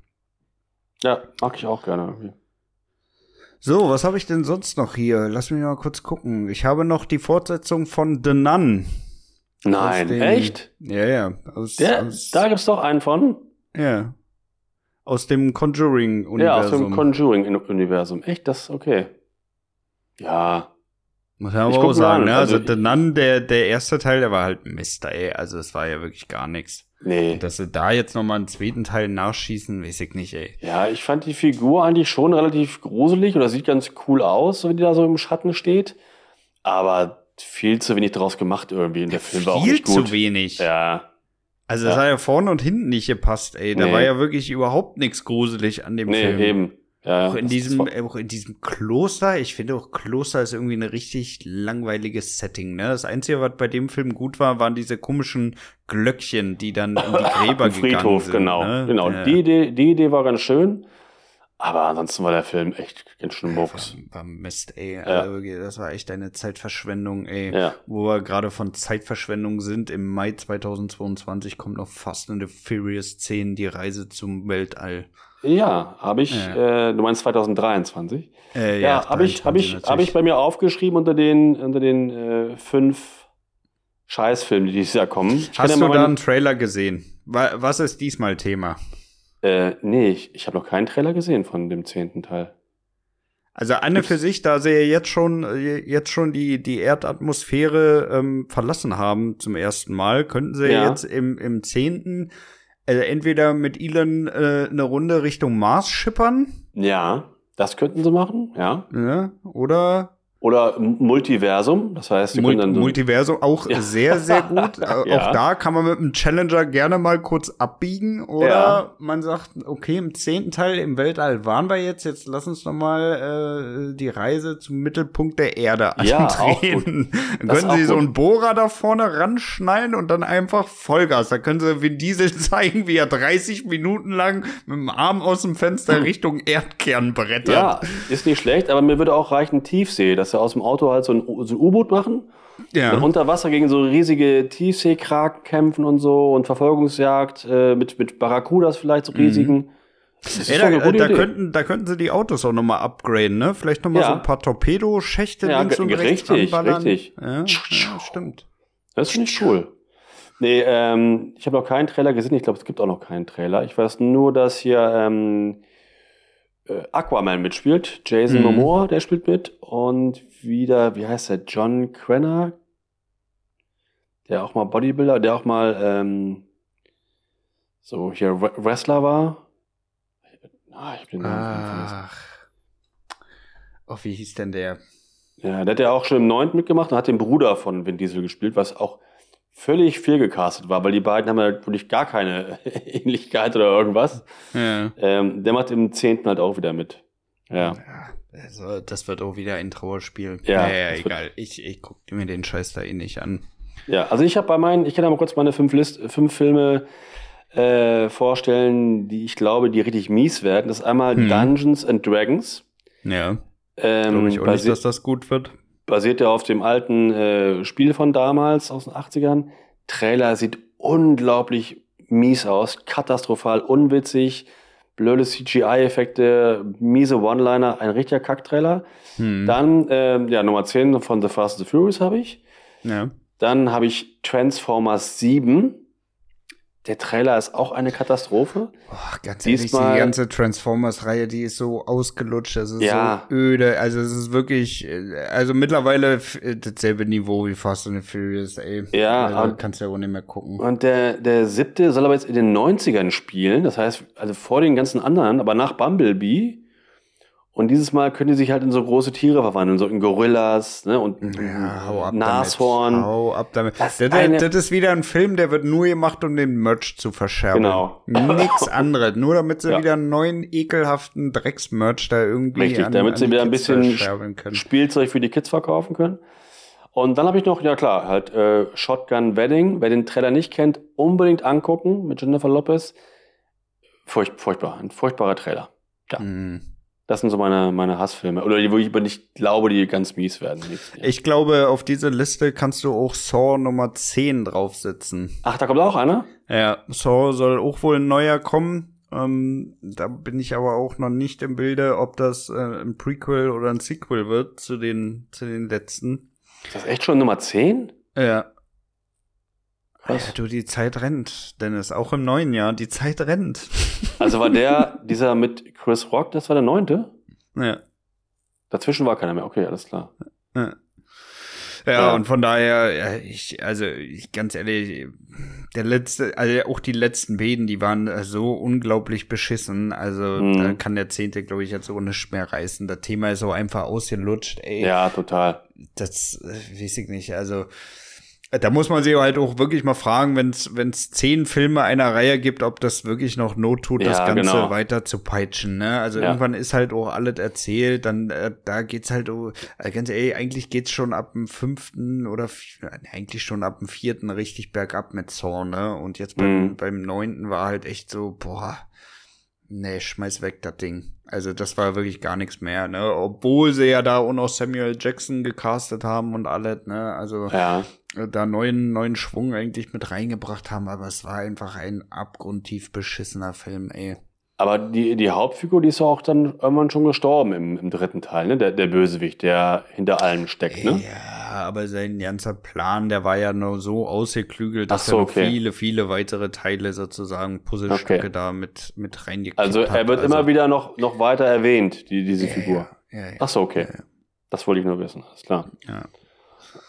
Ja, mag ich auch gerne. irgendwie. So, was habe ich denn sonst noch hier? Lass mich mal kurz gucken. Ich habe noch die Fortsetzung von The Nun. Nein, dem- echt? Ja, ja. Aus, Der, aus, da gibt's doch einen von. ja. Aus dem Ja, aus Conjuring-Universum. dem Conjuring-Universum. Echt, das okay. Ja, Muss man Ich auch sagen, ne? Also, also- Nun, der, der erste Teil, der war halt Mist, ey. Also, es war ja wirklich gar nichts. nee. Und dass sie da jetzt noch mal einen zweiten Teil nachschießen, weiß ich nicht, ey. Ja, ich fand die Figur eigentlich schon relativ gruselig oder sieht ganz cool aus, wenn die da so im Schatten steht. Aber viel zu wenig draus gemacht irgendwie. Und der Film war auch Viel nicht gut. zu wenig. Ja, Also, es Ja. hat ja vorne und hinten nicht gepasst, ey. Da Nee. war ja wirklich überhaupt nichts gruselig an dem nee, Film. eben. Ja, Auch in diesem, war- auch in diesem Kloster, ich finde auch Kloster ist irgendwie ein richtig langweiliges Setting, ne? Das Einzige, was bei dem Film gut war, waren diese komischen Glöckchen, die dann in die Gräber Am gegangen Friedhof, genau. Ne? genau. Ja. Die, Idee, die Idee war ganz schön. Aber ansonsten war der Film echt ganz schön Mucks. war, war Mist, ey. Ja. Also das war echt eine Zeitverschwendung, ey. Ja. Wo wir gerade von Zeitverschwendung sind, im Mai 2022 kommt noch Fast and the Furious 10, die Reise zum Weltall. Ja, habe ich, äh, du meinst 2023? Äh, Ja, habe ich, hab ich, 23 hab ich bei mir aufgeschrieben unter den, unter den äh, fünf Scheißfilmen, die dieses Jahr kommen. Ich Hast ja du da einen Trailer gesehen? Wa- Was ist diesmal Thema? Äh, nee, ich, ich habe noch keinen Trailer gesehen von dem zehnten Teil. Also Anne für sich, da sie ja jetzt schon äh, jetzt schon die die Erdatmosphäre ähm, verlassen haben zum ersten Mal, könnten sie Ja. jetzt im im zehnten äh, entweder mit Elon äh, eine Runde Richtung Mars schippern, Ja, das könnten sie machen, ja. ne? oder Oder Multiversum, das heißt, Mul Multiversum auch ja. sehr, sehr gut. ja. Auch da kann man mit dem Challenger gerne mal kurz abbiegen. Oder ja. man sagt, okay, im zehnten Teil im Weltall waren wir jetzt, jetzt lass uns noch mal äh, die Reise zum Mittelpunkt der Erde antreten. dann können sie so einen Bohrer da vorne ranschnallen und dann einfach Vollgas. Da können sie wie Diesel zeigen, wie er 30 Minuten lang mit dem Arm aus dem Fenster Richtung Erdkern brettert. Ja, ist nicht schlecht, aber mir würde auch reichen Tiefsee, dass sie aus dem Auto halt so ein, so ein U-Boot machen. Ja. Und unter Wasser gegen so riesige Tiefseekraken kämpfen und so und Verfolgungsjagd äh, mit, mit Barracudas vielleicht, so mhm. riesigen. Mhm. Ey, da, da, könnten, da könnten sie die Autos auch nochmal upgraden, ne? Vielleicht nochmal ja. so ein paar Torpedoschächte ja, links und rechts richtig, anballern. Richtig. Ja, ja, stimmt. Das finde ich cool. Nee, ähm, ich habe noch keinen Trailer gesehen. Ich glaube, es gibt auch noch keinen Trailer. Ich weiß nur, dass hier ähm, äh, Aquaman mitspielt. Jason mhm. Momoa, der spielt mit. Und wieder, wie heißt der? John Crenner. Der auch mal Bodybuilder, der auch mal ähm, so hier Wrestler war. Ah, ich bin Ach. Oh, wie hieß denn der? Ja, der hat ja auch schon im 9. mitgemacht und hat den Bruder von Vin Diesel gespielt, was auch völlig fehlgecastet war, weil die beiden haben ja wirklich gar keine Ähnlichkeit oder irgendwas. Ja. Ähm, der macht im zehnten halt auch wieder mit. Ja. ja also, das wird auch wieder ein Trauerspiel. Ja, ja, ja egal. Ich, ich gucke mir den Scheiß da eh nicht an. Ja, also ich habe bei meinen, ich kann mal kurz meine fünf, List, fünf Filme äh, vorstellen, die ich glaube, die richtig mies werden. Das ist einmal hm. Dungeons and Dragons. Ja. Ähm, glaube ich auch nicht, dass das gut wird basiert ja auf dem alten äh, Spiel von damals, aus den 80ern. Trailer sieht unglaublich mies aus, katastrophal, unwitzig, blöde CGI-Effekte, miese One-Liner, ein richtiger Kacktrailer. Hm. Dann, äh, ja, Nummer 10 von The Fast and the Furious habe ich. Ja. Dann habe ich Transformers 7 der Trailer ist auch eine Katastrophe. Oh, ganz ehrlich, die ganze Transformers-Reihe, die ist so ausgelutscht, das ist ja. so öde. Also es ist wirklich, also mittlerweile dasselbe Niveau wie Fast and Furious, ey. Ja. Also, und, kannst ja auch nicht mehr gucken. Und der, der siebte soll aber jetzt in den 90ern spielen, das heißt, also vor den ganzen anderen, aber nach Bumblebee. Und dieses Mal können die sich halt in so große Tiere verwandeln, so in Gorillas ne, und ja, hau ab Nashorn. Damit. Hau ab damit. Das, das, eine, das, ist wieder ein Film, der wird nur gemacht, um den Merch zu verschärfen. Genau. Nichts anderes. Nur damit sie ja. wieder einen neuen, ekelhaften Drecksmerch da irgendwie Richtig, an, damit an sie wieder ein bisschen Spielzeug für die Kids verkaufen können. Und dann habe ich noch, ja klar, halt äh, Shotgun Wedding. Wer den Trailer nicht kennt, unbedingt angucken mit Jennifer Lopez. Furcht, furchtbar, ein furchtbarer Trailer. Ja. Mm. Das sind so meine, meine Hassfilme. Oder die, wo ich aber nicht glaube, die ganz mies werden. Ich glaube, auf diese Liste kannst du auch Saw Nummer 10 draufsetzen. Ach, da kommt auch einer? Ja, Saw soll auch wohl ein neuer kommen. Ähm, da bin ich aber auch noch nicht im Bilde, ob das äh, ein Prequel oder ein Sequel wird zu den, zu den letzten. Ist das echt schon Nummer 10? Ja. Was? Ja, du, die Zeit rennt, Dennis. Auch im neuen Jahr, die Zeit rennt. Also war der, dieser mit Chris Rock, das war der neunte? Ja. Dazwischen war keiner mehr. Okay, alles klar. Ja. Ja, ja, und von daher, ja, ich, also ich, ganz ehrlich, der letzte, also auch die letzten beiden, die waren so unglaublich beschissen. Also mhm. da kann der zehnte, glaube ich, jetzt so nicht mehr reißen. Das Thema ist so einfach ausgelutscht, ey. Ja, total. Das äh, weiß ich nicht. Also da muss man sich halt auch wirklich mal fragen, wenn es zehn Filme einer Reihe gibt, ob das wirklich noch Not tut, ja, das Ganze genau. weiter zu peitschen. Ne? Also ja. irgendwann ist halt auch alles erzählt, dann äh, da geht's halt, oh, äh, ganz ehrlich, eigentlich geht's schon ab dem fünften oder eigentlich schon ab dem vierten richtig bergab mit Zorn, ne? Und jetzt beim, mhm. beim neunten war halt echt so, boah, nee, schmeiß weg das Ding. Also das war wirklich gar nichts mehr, ne? Obwohl sie ja da auch noch Samuel Jackson gecastet haben und alles, ne? Also ja. Da neuen, neuen Schwung eigentlich mit reingebracht haben, aber es war einfach ein abgrundtief beschissener Film, ey. Aber die, die Hauptfigur, die ist ja auch dann irgendwann schon gestorben im, im dritten Teil, ne? Der, der Bösewicht, der hinter allem steckt, ne? Ja, aber sein ganzer Plan, der war ja nur so ausgeklügelt, dass so, er noch okay. viele, viele weitere Teile sozusagen, Puzzlestücke okay. da mit, mit reingekriegt Also er wird also, immer wieder noch, noch weiter erwähnt, die, diese ja, Figur. Ja, ja, Ach so, okay. Das wollte ich nur wissen, alles klar. Ja.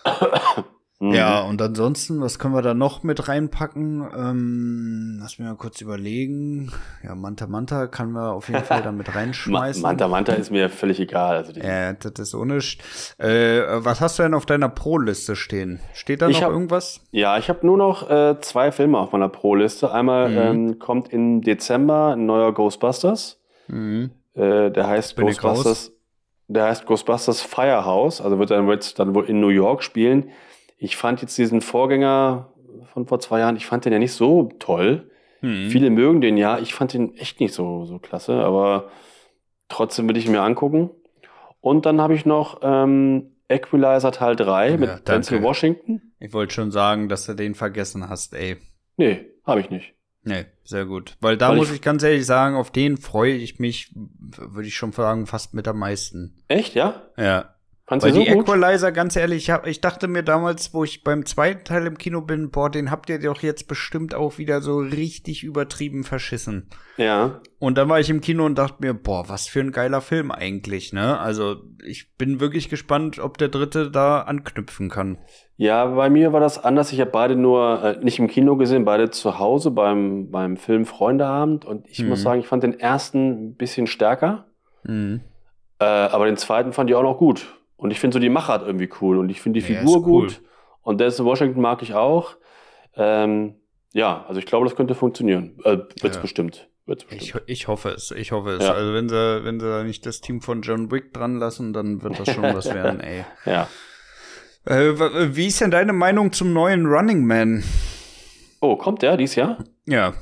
Mhm. Ja, und ansonsten, was können wir da noch mit reinpacken? Ähm, lass mich mal kurz überlegen. Ja, Manta Manta kann wir auf jeden Fall da mit reinschmeißen. Manta Manta ist mir völlig egal. Also ja, das ist ohne. Äh, was hast du denn auf deiner Pro-Liste stehen? Steht da ich noch hab, irgendwas? Ja, ich habe nur noch äh, zwei Filme auf meiner Pro-Liste. Einmal mhm. ähm, kommt im Dezember ein neuer Ghostbusters. Mhm. Äh, der heißt Ghostbusters. Der heißt Ghostbusters Firehouse. Also wird dann, wird dann wohl in New York spielen. Ich fand jetzt diesen Vorgänger von vor zwei Jahren, ich fand den ja nicht so toll. Mhm. Viele mögen den ja, ich fand den echt nicht so, so klasse, aber trotzdem will ich ihn mir angucken. Und dann habe ich noch ähm, Equalizer Teil 3 ja, mit Denzel Washington. Ich wollte schon sagen, dass du den vergessen hast, ey. Nee, habe ich nicht. Nee, sehr gut. Weil da Weil muss ich, ich ganz ehrlich sagen, auf den freue ich mich, würde ich schon sagen, fast mit am meisten. Echt, ja? Ja. Fandst Weil die so Equalizer, ganz ehrlich, ich, hab, ich dachte mir damals, wo ich beim zweiten Teil im Kino bin, boah, den habt ihr doch jetzt bestimmt auch wieder so richtig übertrieben verschissen. Ja. Und dann war ich im Kino und dachte mir, boah, was für ein geiler Film eigentlich, ne? Also ich bin wirklich gespannt, ob der dritte da anknüpfen kann. Ja, bei mir war das anders. Ich habe beide nur äh, nicht im Kino gesehen, beide zu Hause beim, beim Film Freundeabend. Und ich mhm. muss sagen, ich fand den ersten ein bisschen stärker. Mhm. Äh, aber den zweiten fand ich auch noch gut. Und ich finde so die Machart irgendwie cool und ich finde die ja, Figur gut. Und Denzel Washington mag ich auch. Ähm, ja, also ich glaube, das könnte funktionieren. Äh, wird's ja. bestimmt. Wird's bestimmt. Ich, ich hoffe es, ich hoffe es. Ja. Also wenn sie, wenn sie da nicht das Team von John Wick dran lassen, dann wird das schon was werden, ey. Ja. Äh, wie ist denn deine Meinung zum neuen Running Man? Oh, kommt der dies Jahr? Ja.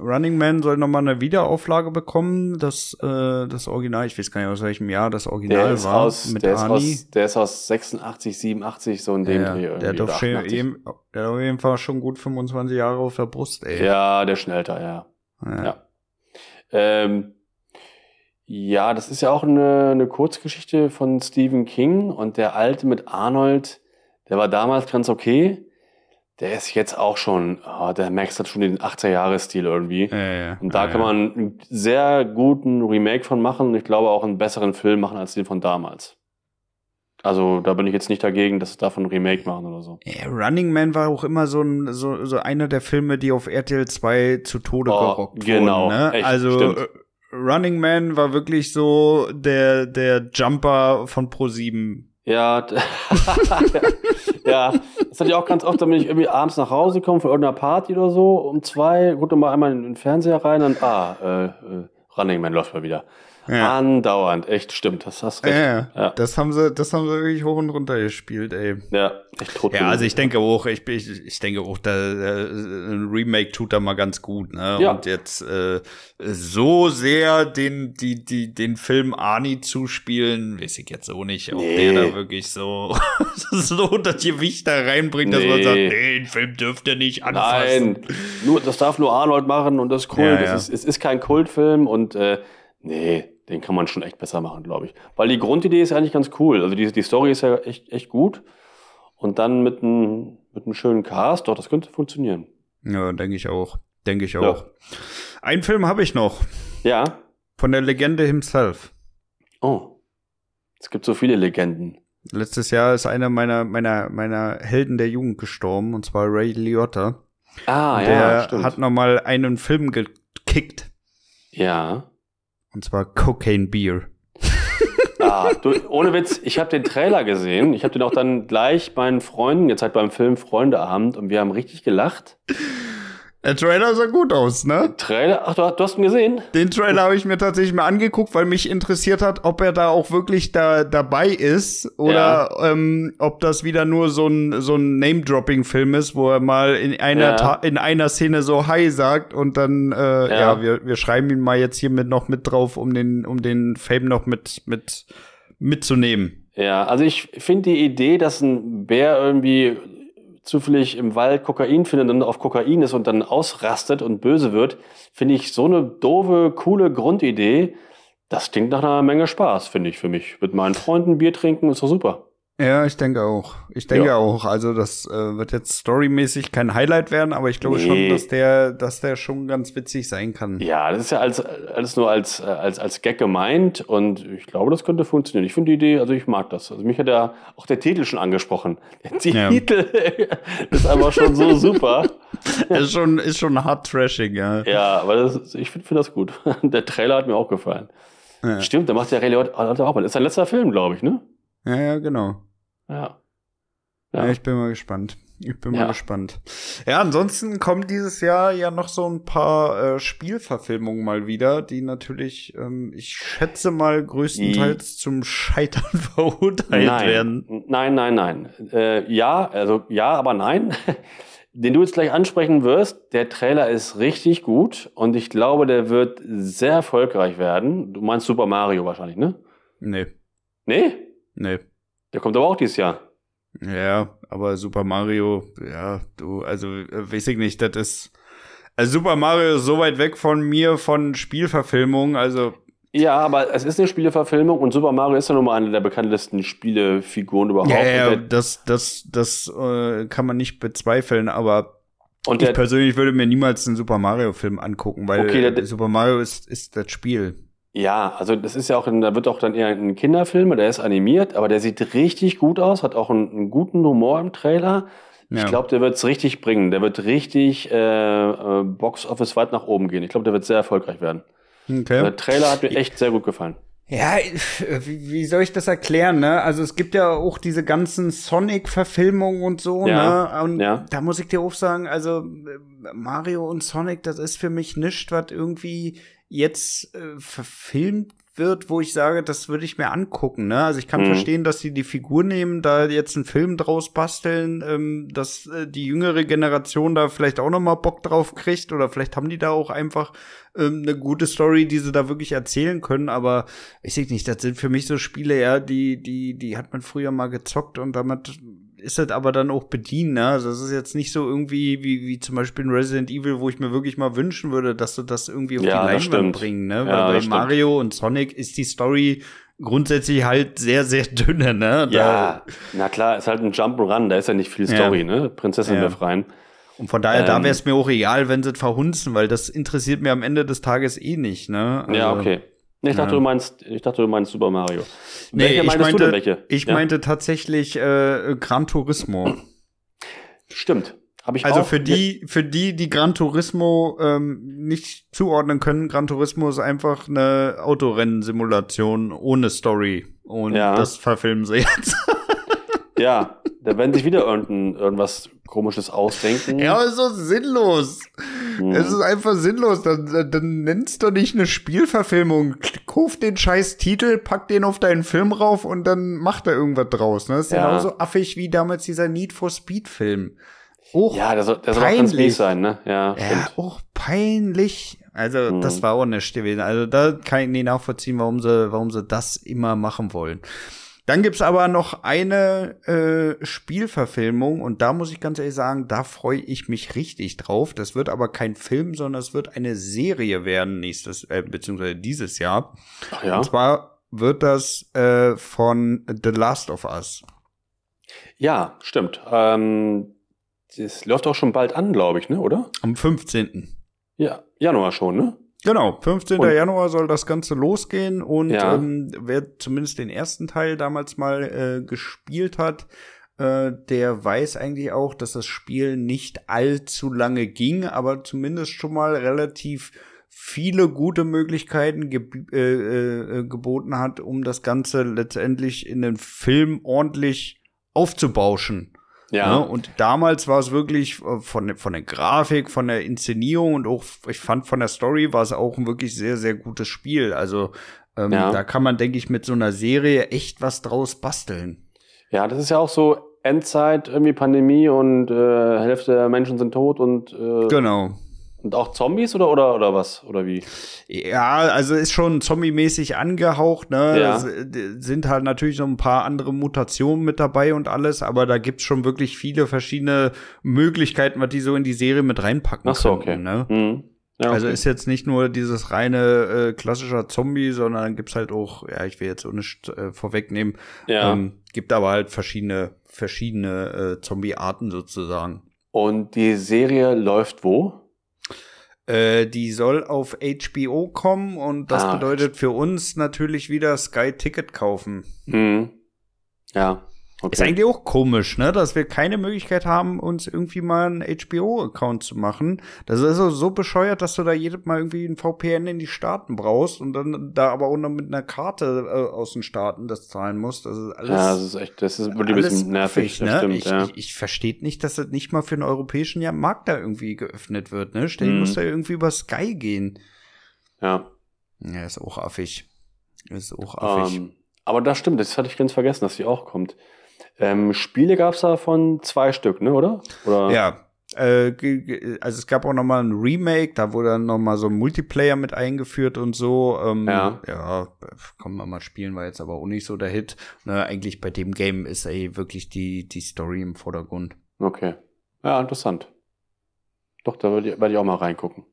Running Man soll nochmal eine Wiederauflage bekommen. Das, äh, das Original, ich weiß gar nicht aus welchem Jahr das Original der war. Aus, mit der, Arnie. Ist aus, der ist aus 86, 87, so in dem ja, Dreh Der hat, auf jeden, der hat auf jeden Fall schon gut 25 Jahre auf der Brust, ey. Ja, der schnellter, ja. Ja. Ja. Ähm, ja, das ist ja auch eine, eine Kurzgeschichte von Stephen King und der alte mit Arnold, der war damals ganz okay. Der ist jetzt auch schon, oh, der Max hat schon den 80er-Jahre-Stil irgendwie. Ja, ja, und da ja, kann man einen sehr guten Remake von machen und ich glaube auch einen besseren Film machen als den von damals. Also da bin ich jetzt nicht dagegen, dass sie davon ein Remake machen oder so. Running Man war auch immer so, ein, so, so einer der Filme, die auf RTL 2 zu Tode oh, gerockt genau, wurden. Ne? Echt, also stimmt. Äh, Running Man war wirklich so der, der Jumper von Pro7 ja, ja, das hatte ich auch ganz oft, bin ich irgendwie abends nach Hause gekommen von irgendeiner Party oder so, um zwei, dann mal einmal in den Fernseher rein und ah, äh, äh, Running Man läuft mal wieder. Ja. Andauernd, echt stimmt, das hast recht. Ja, ja, Das haben sie, das haben sie wirklich hoch und runter gespielt, ey. Ja, echt tot. Ja, also ich denke auch, ich, ich, ich denke auch, da, ein Remake tut da mal ganz gut, ne? Ja. Und jetzt äh, so sehr den, die, die, den Film Ani zuspielen, weiß ich jetzt auch nicht, ob nee. der da wirklich so, so das Gewicht da reinbringt, nee. dass man sagt, nee, den Film dürft ihr nicht anfassen. Nein, nur, das darf nur Arnold machen und das ist cool. Ja, das Ist, es ist kein Kultfilm und äh, nee, den kann man schon echt besser machen, glaube ich. Weil die Grundidee ist eigentlich ganz cool. Also die, die Story ist ja echt, echt gut. Und dann mit einem mit einem schönen Cast, doch, das könnte funktionieren. Ja, denke ich auch. Denke ich auch. Ja. Einen Film habe ich noch. Ja. Von der Legende himself. Oh. Es gibt so viele Legenden. Letztes Jahr ist einer meiner, meiner, meiner Helden der Jugend gestorben, und zwar Ray Liotta. Ah, der ja. Der hat nochmal einen Film gekickt. Ja. Und zwar Cocaine Beer. Ah, du, ohne Witz, ich habe den Trailer gesehen. Ich habe den auch dann gleich meinen Freunden gezeigt beim Film Freundeabend und wir haben richtig gelacht. Der Trailer sah gut aus, ne? Trailer? Ach, du, du hast ihn gesehen? Den Trailer habe ich mir tatsächlich mal angeguckt, weil mich interessiert hat, ob er da auch wirklich da dabei ist oder ja. ähm, ob das wieder nur so ein so ein Name-Dropping-Film ist, wo er mal in einer ja. in einer Szene so Hi sagt und dann äh, ja, ja wir, wir schreiben ihn mal jetzt hier mit noch mit drauf, um den um den Fame noch mit mit mitzunehmen. Ja, also ich finde die Idee, dass ein Bär irgendwie zufällig im Wald Kokain findet und auf Kokain ist und dann ausrastet und böse wird, finde ich so eine doofe, coole Grundidee. Das klingt nach einer Menge Spaß, finde ich für mich. Mit meinen Freunden Bier trinken ist doch super. Ja, ich denke auch. Ich denke Ja. auch. Also das äh, wird jetzt storymäßig kein Highlight werden, aber ich glaube Nee. schon, dass der, dass der schon ganz witzig sein kann. Ja, das ist ja alles, alles nur als, äh, als, als Gag gemeint und ich glaube, das könnte funktionieren. Ich finde die Idee, also ich mag das. Also mich hat ja auch der Titel schon angesprochen. Der Ja. Titel ist einfach schon so super. ist schon, ist schon hart trashing, ja. Ja, aber das, ich finde find das gut. Der Trailer hat mir auch gefallen. Ja. Stimmt, da macht der Ray Liotta auch mal. Ist sein letzter Film, glaube ich, ne? Ja, ja, genau. Ja. Ja. Ja. ich bin mal gespannt. Ich bin mal Ja. gespannt. Ja, ansonsten kommen dieses Jahr ja noch so ein paar äh, Spielverfilmungen mal wieder, die natürlich, ähm, ich schätze mal, größtenteils zum Scheitern verurteilt nein. werden. Nein, nein, nein. Äh, ja, also ja, aber nein. Den du jetzt gleich ansprechen wirst, der Trailer ist richtig gut und ich glaube, der wird sehr erfolgreich werden. Du meinst Super Mario wahrscheinlich, ne? Nee, Nee? Nee. Der kommt aber auch dieses Jahr. Ja, aber Super Mario, ja, du, also, äh, weiß ich nicht, das ist. Also Super Mario ist so weit weg von mir, von Spielverfilmung, also. Ja, aber es ist eine Spieleverfilmung und Super Mario ist ja nun mal eine der bekanntesten Spielefiguren überhaupt. Ja, ja, das, das, das äh, kann man nicht bezweifeln, aber und ich persönlich würde mir niemals einen Super Mario-Film angucken, weil Okay, Super Mario ist, ist das Spiel. Ja, also das ist ja auch, ein, da wird auch dann eher ein Kinderfilm, der ist animiert, aber der sieht richtig gut aus, hat auch einen, einen guten Humor im Trailer. Ich Ja. glaube, der wird es richtig bringen. Der wird richtig äh, äh, Box Office weit nach oben gehen. Ich glaube, der wird sehr erfolgreich werden. Okay. Der Trailer hat mir echt sehr gut gefallen. Ja, wie, wie soll ich das erklären, ne? Also es gibt ja auch diese ganzen Sonic-Verfilmungen und so, Ja, ne? Und ja. da muss ich dir auch sagen, also äh, Mario und Sonic, das ist für mich nichts, was irgendwie jetzt äh, verfilmt wird, wo ich sage, das würde ich mir angucken, ne? Also ich kann Mhm. verstehen, dass sie die Figur nehmen, da jetzt einen Film draus basteln, ähm, dass äh, die jüngere Generation da vielleicht auch noch mal Bock drauf kriegt oder vielleicht haben die da auch einfach ähm, eine gute Story, die sie da wirklich erzählen können, aber ich sehe nicht, das sind für mich so Spiele, ja, die, die, die hat man früher mal gezockt und damit ist das aber dann auch bedient, ne? Also das ist jetzt nicht so irgendwie wie, wie zum Beispiel in Resident Evil, wo ich mir wirklich mal wünschen würde, dass du das irgendwie auf Ja, die Leinwand stimmt. bringen, ne? Ja, Weil das bei stimmt. Mario und Sonic ist die Story grundsätzlich halt sehr, sehr dünne, ne? Da, Ja, na klar, ist halt ein Jump'n'Run, da ist ja nicht viel Ja. Story, ne? Prinzessin Ja. befreien. Und von daher, da Ähm. wäre es mir auch egal, wenn sie es verhunzen, weil das interessiert mir am Ende des Tages eh nicht, ne? ja, Also- okay. Ich dachte, ja. du meinst, ich dachte, du meinst Super Mario. Nee, welche meinte, du denn welche? Ich Ja? meinte tatsächlich äh, Gran Turismo. Stimmt. Habe ich Also auch. für die, für die, die Gran Turismo ähm, nicht zuordnen können, Gran Turismo ist einfach eine Autorennsimulation ohne Story. Und Ja. das verfilmen sie jetzt. Ja, da werden sich wieder irgendein, irgendwas komisches ausdenken. ja, aber ist so sinnlos. Hm. Es ist einfach sinnlos. Dann, dann, nennst du nicht eine Spielverfilmung. Kauf den scheiß Titel, pack den auf deinen Film rauf und dann macht er irgendwas draus. Ne? Das ist Ja. genauso affig wie damals dieser Need for Speed Film. Auch ja, der soll, der soll auch ganz mies sein, ne? Ja, Ja, auch peinlich. Also, Mhm. das war auch nicht gewesen. Also, da kann ich nicht nachvollziehen, warum sie, warum sie das immer machen wollen. Dann gibt's aber noch eine äh, Spielverfilmung und da muss ich ganz ehrlich sagen, da freue ich mich richtig drauf. Das wird aber kein Film, sondern es wird eine Serie werden nächstes, äh, beziehungsweise dieses Jahr. Ach ja. Und zwar wird das äh, von The Last of Us. Ja, stimmt. Ähm, das läuft auch schon bald an, glaube ich, ne? Oder? Am 15. Ja, Januar schon, ne? Genau, 15. Und- Januar soll das Ganze losgehen und Ja. ähm, wer zumindest den ersten Teil damals mal äh, gespielt hat, äh, der weiß eigentlich auch, dass das Spiel nicht allzu lange ging, aber zumindest schon mal relativ viele gute Möglichkeiten geb äh, äh, geboten hat, um das Ganze letztendlich in den Film ordentlich aufzubauschen. Ja. Ne? Und damals war es wirklich äh, von, der- von der Grafik, von der Inszenierung und auch, ich fand von der Story war es auch ein wirklich sehr, sehr gutes Spiel. Also ähm, Ja. da kann man, denke ich, mit so einer Serie echt was draus basteln. Ja, das ist ja auch so Endzeit, irgendwie Pandemie und äh, Hälfte der Menschen sind tot und, äh, Genau. Und auch Zombies oder, oder, oder was? Oder wie? Ja, also ist schon zombie-mäßig angehaucht, ne? Ja. Es, Sind halt natürlich so ein paar andere Mutationen mit dabei und alles, aber da gibt's schon wirklich viele verschiedene Möglichkeiten, was die so in die Serie mit reinpacken Ach so, könnten, okay. ne? Mhm. Ja, also okay. Also ist jetzt nicht nur dieses reine äh, klassischer Zombie, sondern gibt's halt auch, ja, ich will jetzt auch nicht äh, vorwegnehmen, ja. ähm, gibt aber halt verschiedene, verschiedene äh, Zombie-Arten sozusagen. Und die Serie läuft wo? Äh, die soll auf HBO kommen und das ah. bedeutet für uns natürlich wieder Sky Ticket kaufen. Mhm. Ja. Okay. Ist eigentlich auch komisch, ne, dass wir keine Möglichkeit haben, uns irgendwie mal einen HBO-Account zu machen. Das ist also so bescheuert, dass du da jedes Mal irgendwie ein VPN in die Staaten brauchst und dann da aber auch noch mit einer Karte äh, aus den Staaten das zahlen musst. Das ist alles. Ja, das ist echt, das ist wirklich ein bisschen nervig, ne? Stimmt, ich, ja. ich, ich verstehe nicht, dass das nicht mal für den europäischen Markt da irgendwie geöffnet wird, ne? Stell, mhm. muss da irgendwie über Sky gehen. Ja. Ja, ist auch affig. Ist auch affig. Um, ähm, aber das stimmt, das hatte ich ganz vergessen, dass die auch kommt. Ähm, Spiele gab es davon zwei Stück, ne, oder? oder? Ja. Äh, also es gab auch noch mal ein Remake, da wurde dann noch mal so ein Multiplayer mit eingeführt und so. Ähm, ja. Ja, kann man mal spielen, war jetzt aber auch nicht so der Hit. Ne, eigentlich bei dem Game ist ey wirklich die, die Story im Vordergrund. Okay. Ja, interessant. Doch, da werde ich, werd ich auch mal reingucken.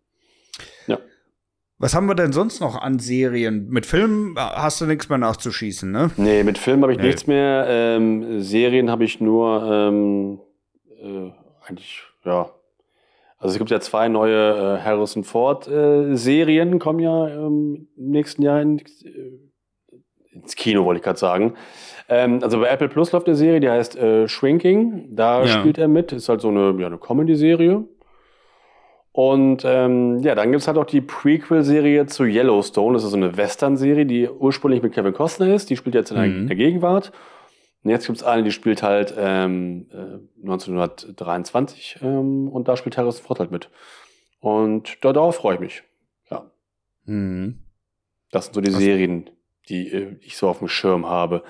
Was haben wir denn sonst noch an Serien? Mit Filmen hast du nichts mehr nachzuschießen, ne? Nee, mit Filmen habe ich nee. nichts mehr. Ähm, Serien habe ich nur ähm, äh, eigentlich, ja. Also es gibt ja zwei neue äh, Harrison Ford äh, Serien, kommen ja ähm, im nächsten Jahr in, äh, ins Kino, wollte ich gerade sagen. Ähm, also bei Apple Plus läuft eine Serie, die heißt äh, Shrinking. Da ja. spielt er mit. Ist halt so eine, ja, eine Comedy-Serie. Und ähm, ja, dann gibt's halt auch die Prequel-Serie zu Yellowstone. Das ist so eine Western-Serie, die ursprünglich mit Kevin Costner ist. Die spielt jetzt in der, mhm. der Gegenwart. Und jetzt gibt's eine, die spielt halt ähm, äh, 1923 ähm, und da spielt Harrison Ford halt mit. Und da, darauf freue ich mich. Ja. Mhm. Das sind so die Was? Serien, die äh, ich so auf dem Schirm habe.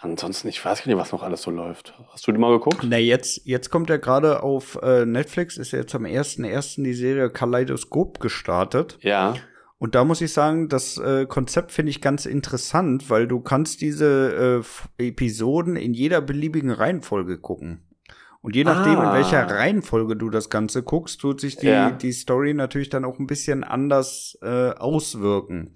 Ansonsten, ich weiß gar nicht, was noch alles so läuft. Hast du die mal geguckt? Na, jetzt, jetzt kommt ja gerade auf äh, Netflix, ist ja jetzt am 1.1. die Serie Kaleidoskop gestartet. Ja. Und da muss ich sagen, das äh, Konzept finde ich ganz interessant, weil du kannst diese äh, Episoden in jeder beliebigen Reihenfolge gucken. Und je nachdem, ah. in welcher Reihenfolge du das Ganze guckst, tut sich die, ja. die Story natürlich dann auch ein bisschen anders äh, auswirken.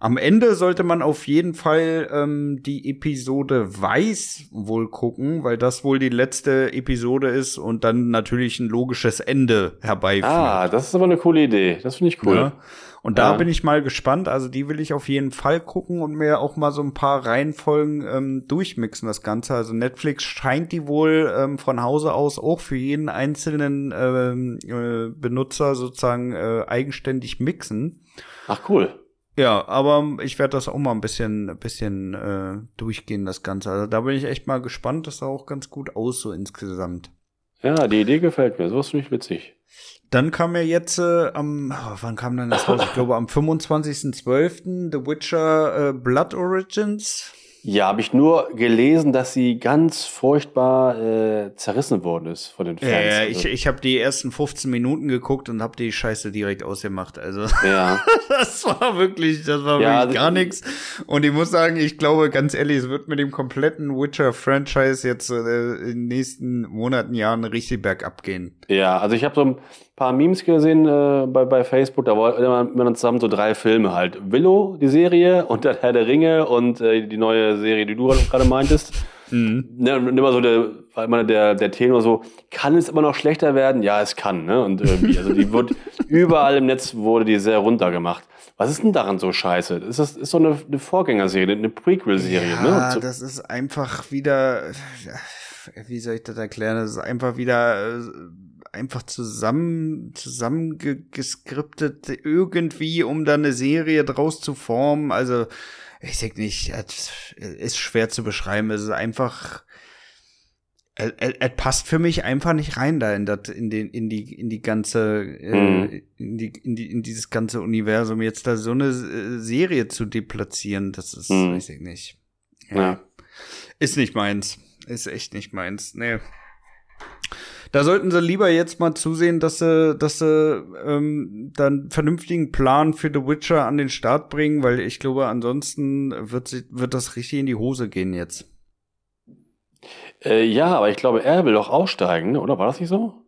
Am Ende sollte man auf jeden Fall ähm, die Episode Weiß wohl gucken, weil das wohl die letzte Episode ist und dann natürlich ein logisches Ende herbeiführt. Ah, das ist aber eine coole Idee. Das finde ich cool. Ja. Und da ja. bin ich mal gespannt. Also die will ich auf jeden Fall gucken und mir auch mal so ein paar Reihenfolgen ähm, durchmixen, das Ganze. Also Netflix scheint die wohl ähm, von Hause aus auch für jeden einzelnen ähm, äh, Benutzer sozusagen äh, eigenständig mixen. Ach cool. Ja, aber ich werde das auch mal ein bisschen, bisschen äh, durchgehen, das Ganze. Also da bin ich echt mal gespannt. Das sah auch ganz gut aus, so insgesamt. Ja, die Idee gefällt mir. So ist nicht witzig. Dann kam ja jetzt äh, am, oh, wann kam denn das raus? Ich glaube am 25.12. The Witcher äh, Blood Origins. Ja, habe ich nur gelesen, dass sie ganz furchtbar äh, zerrissen worden ist von den Fans. Ja, ja ich, ich habe die ersten 15 Minuten geguckt und habe die Scheiße direkt ausgemacht. Also ja. das war wirklich, das war ja, wirklich gar nichts. Und ich muss sagen, ich glaube ganz ehrlich, es wird mit dem kompletten Witcher-Franchise jetzt äh, in den nächsten Monaten, Jahren richtig bergab gehen. Ja, also ich habe so ein paar Memes gesehen äh, bei, bei Facebook, da wollten wir dann zusammen so drei Filme halt. Willow, die Serie, und dann Herr der Ringe und äh, die neue Serie, die du gerade meintest. Mhm. Ne, und immer so der, weil der, der Tenor so, kann es immer noch schlechter werden? Ja, es kann, ne? Und irgendwie, also die wird, überall im Netz wurde die sehr runtergemacht. Was ist denn daran so scheiße? Ist das ist so eine, eine Vorgängerserie, eine Prequel-Serie, ja, ne? Ja, das ist einfach wieder, wie soll ich das erklären? Das ist einfach wieder, einfach zusammen, zusammengeskriptet irgendwie, um da eine Serie draus zu formen. Also, ich denke nicht, ist schwer zu beschreiben. Es ist einfach, es passt für mich einfach nicht rein da in das, in den, in die, in die ganze, äh, mhm. in die, in die, in dieses ganze Universum jetzt da so eine äh, Serie zu deplatzieren. Das ist, mhm. weiß ich nicht. Ja. ja. Ist nicht meins. Ist echt nicht meins. Nee. Da sollten sie lieber jetzt mal zusehen, dass sie, dass sie ähm, dann vernünftigen Plan für The Witcher an den Start bringen, weil ich glaube, ansonsten wird, sie, wird das richtig in die Hose gehen jetzt. Äh, ja, aber ich glaube, er will doch aussteigen, oder? War das nicht so?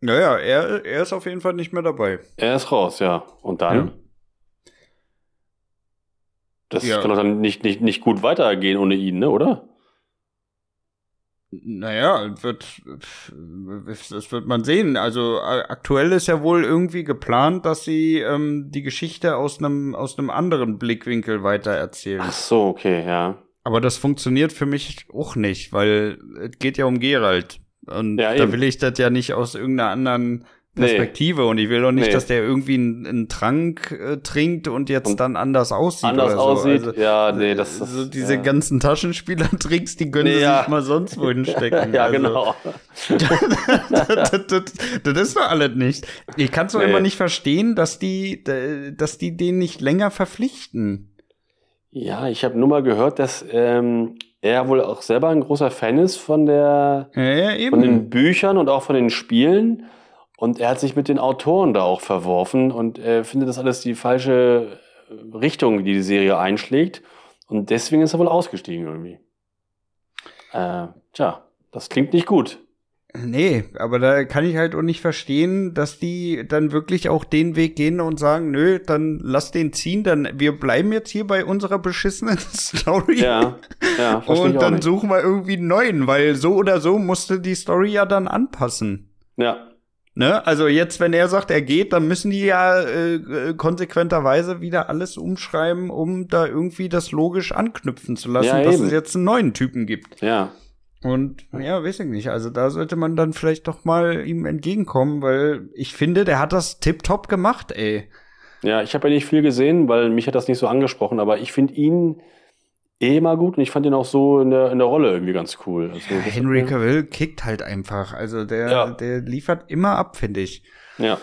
Naja, er, er ist auf jeden Fall nicht mehr dabei. Er ist raus, ja. Und dann? Ja. Das Ja. kann doch dann nicht, nicht, nicht gut weitergehen ohne ihn, ne, oder? Naja, wird, das wird man sehen. Also aktuell ist ja wohl irgendwie geplant, dass sie ähm, die Geschichte aus einem aus einem anderen Blickwinkel weitererzählen. Ach so, okay, ja. Aber das funktioniert für mich auch nicht, weil es geht ja um Geralt. Und Ja, da will ich das ja nicht aus irgendeiner anderen Nee. Perspektive. Und ich will doch nicht, Nee. dass der irgendwie einen, einen Trank äh, trinkt und jetzt Und dann anders aussieht. Anders oder so. aussieht. Also, ja, nee, das ist. so diese ja. ganzen Taschenspieler-Tricks, die können Nee, sie ja. sich mal sonst wohin stecken. ja, Also, genau. das, das, das ist doch alles nicht. Ich kann es doch Nee. immer nicht verstehen, dass die, dass die den nicht länger verpflichten. Ja, ich habe nur mal gehört, dass ähm, er wohl auch selber ein großer Fan ist von der Ja, ja, von den Büchern und auch von den Spielen. Und er hat sich mit den Autoren da auch verworfen und äh, findet das alles die falsche äh, Richtung, die die Serie einschlägt. Und deswegen ist er wohl ausgestiegen irgendwie. Äh, tja, das klingt nicht gut. Nee, aber da kann ich halt auch nicht verstehen, dass die dann wirklich auch den Weg gehen und sagen, nö, dann lass den ziehen, dann wir bleiben jetzt hier bei unserer beschissenen Story. Ja, ja, und dann suchen wir irgendwie einen neuen, weil so oder so musste die Story ja dann anpassen. Ja, Ne? Also jetzt, wenn er sagt, er geht, dann müssen die ja äh, äh, konsequenterweise wieder alles umschreiben, um da irgendwie das logisch anknüpfen zu lassen, Ja, dass es jetzt einen neuen Typen gibt. ja. Und ja, weiß ich nicht. Also da sollte man dann vielleicht doch mal ihm entgegenkommen, weil ich finde, der hat das tipptopp gemacht, ey. Ja, ich habe ja nicht viel gesehen, weil mich hat das nicht so angesprochen, aber ich finde ihn eh mal gut und ich fand ihn auch so in der, in der Rolle irgendwie ganz cool. Also, Ja, Henry Cavill kickt halt einfach. Also der, Ja. der liefert immer ab, finde ich. Ja.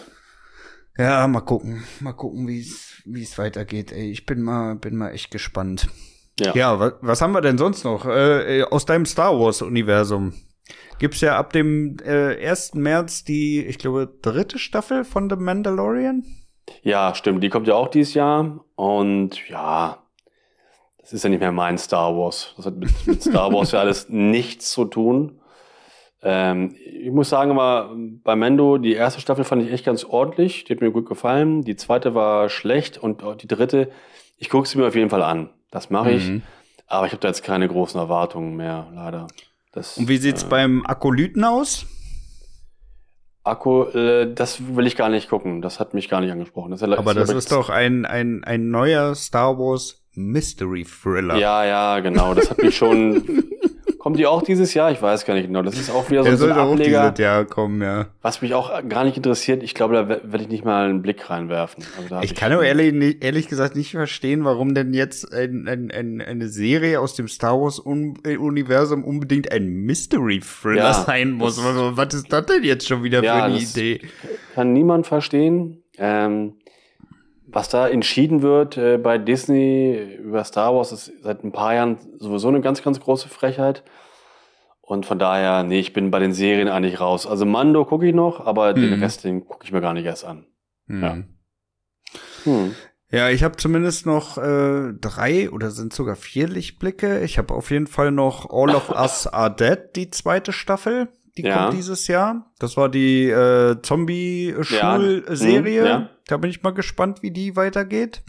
Ja, mal gucken. Mal gucken, wie es wie es weitergeht. Ey, ich bin mal, bin mal echt gespannt. Ja. Ja, was, was haben wir denn sonst noch? Äh, äh, aus deinem Star Wars-Universum gibt's ja ab dem äh, 1. März die, ich glaube, dritte Staffel von The Mandalorian. Ja, stimmt. Die kommt ja auch dieses Jahr. Und ja, das ist ja nicht mehr mein Star Wars. Das hat mit, mit Star Wars ja alles nichts zu tun. Ähm, ich muss sagen, aber bei Mendo, die erste Staffel fand ich echt ganz ordentlich. Die hat mir gut gefallen. Die zweite war schlecht und die dritte, ich gucke sie mir auf jeden Fall an. Das mache ich. Mhm. Aber ich habe da jetzt keine großen Erwartungen mehr, leider. Das, Und wie sieht's äh, beim Akolyten aus? Akku, äh, das will ich gar nicht gucken. Das hat mich gar nicht angesprochen. Das ja- Aber das ist doch ein, ein, ein neuer Star Wars Mystery Thriller. Ja, ja, genau. Das hat mich schon. Kommt die auch dieses Jahr? Ich weiß gar nicht genau. Das ist auch wieder so, so ein sollte auch Ableger, dieses Jahr kommen, ja. was mich auch gar nicht interessiert. Ich glaube, da werde ich nicht mal einen Blick reinwerfen. Also Ich kann aber ehrlich, ehrlich gesagt nicht verstehen, warum denn jetzt ein, ein, ein, eine Serie aus dem Star Wars-Universum unbedingt ein Mystery-Thriller Ja, sein muss. Was, ist das denn jetzt schon wieder Ja, für eine Idee? kann niemand verstehen. Ähm, was da entschieden wird äh, bei Disney über Star Wars ist seit ein paar Jahren sowieso eine ganz, ganz große Frechheit. Und von daher, nee, ich bin bei den Serien eigentlich raus. Also Mando gucke ich noch, aber den Mhm. Rest, den gucke ich mir gar nicht erst an. Hm. Ja. Hm. Ja, ich habe zumindest noch äh, drei oder sind sogar vier Lichtblicke. Ich habe auf jeden Fall noch All of Us Are Dead, die zweite Staffel. Die Ja. kommt dieses Jahr. Das war die äh, Zombie-Schulserie. Ja. Mhm, ja. Da bin ich mal gespannt, wie die weitergeht.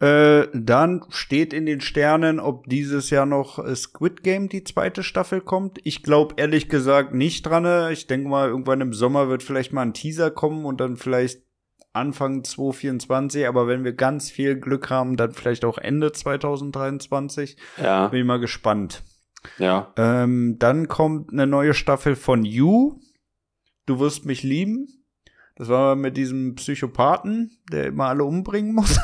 Äh, dann steht in den Sternen, ob dieses Jahr noch äh, Squid Game die zweite Staffel kommt. Ich glaube ehrlich gesagt nicht dran. Ich denke mal, irgendwann im Sommer wird vielleicht mal ein Teaser kommen und dann vielleicht Anfang 2024, aber wenn wir ganz viel Glück haben, dann vielleicht auch Ende 2023. Ja, Bin ich mal gespannt. ja. Ähm, dann kommt eine neue Staffel von You. Du wirst mich lieben. Das war mit diesem Psychopathen, der immer alle umbringen muss.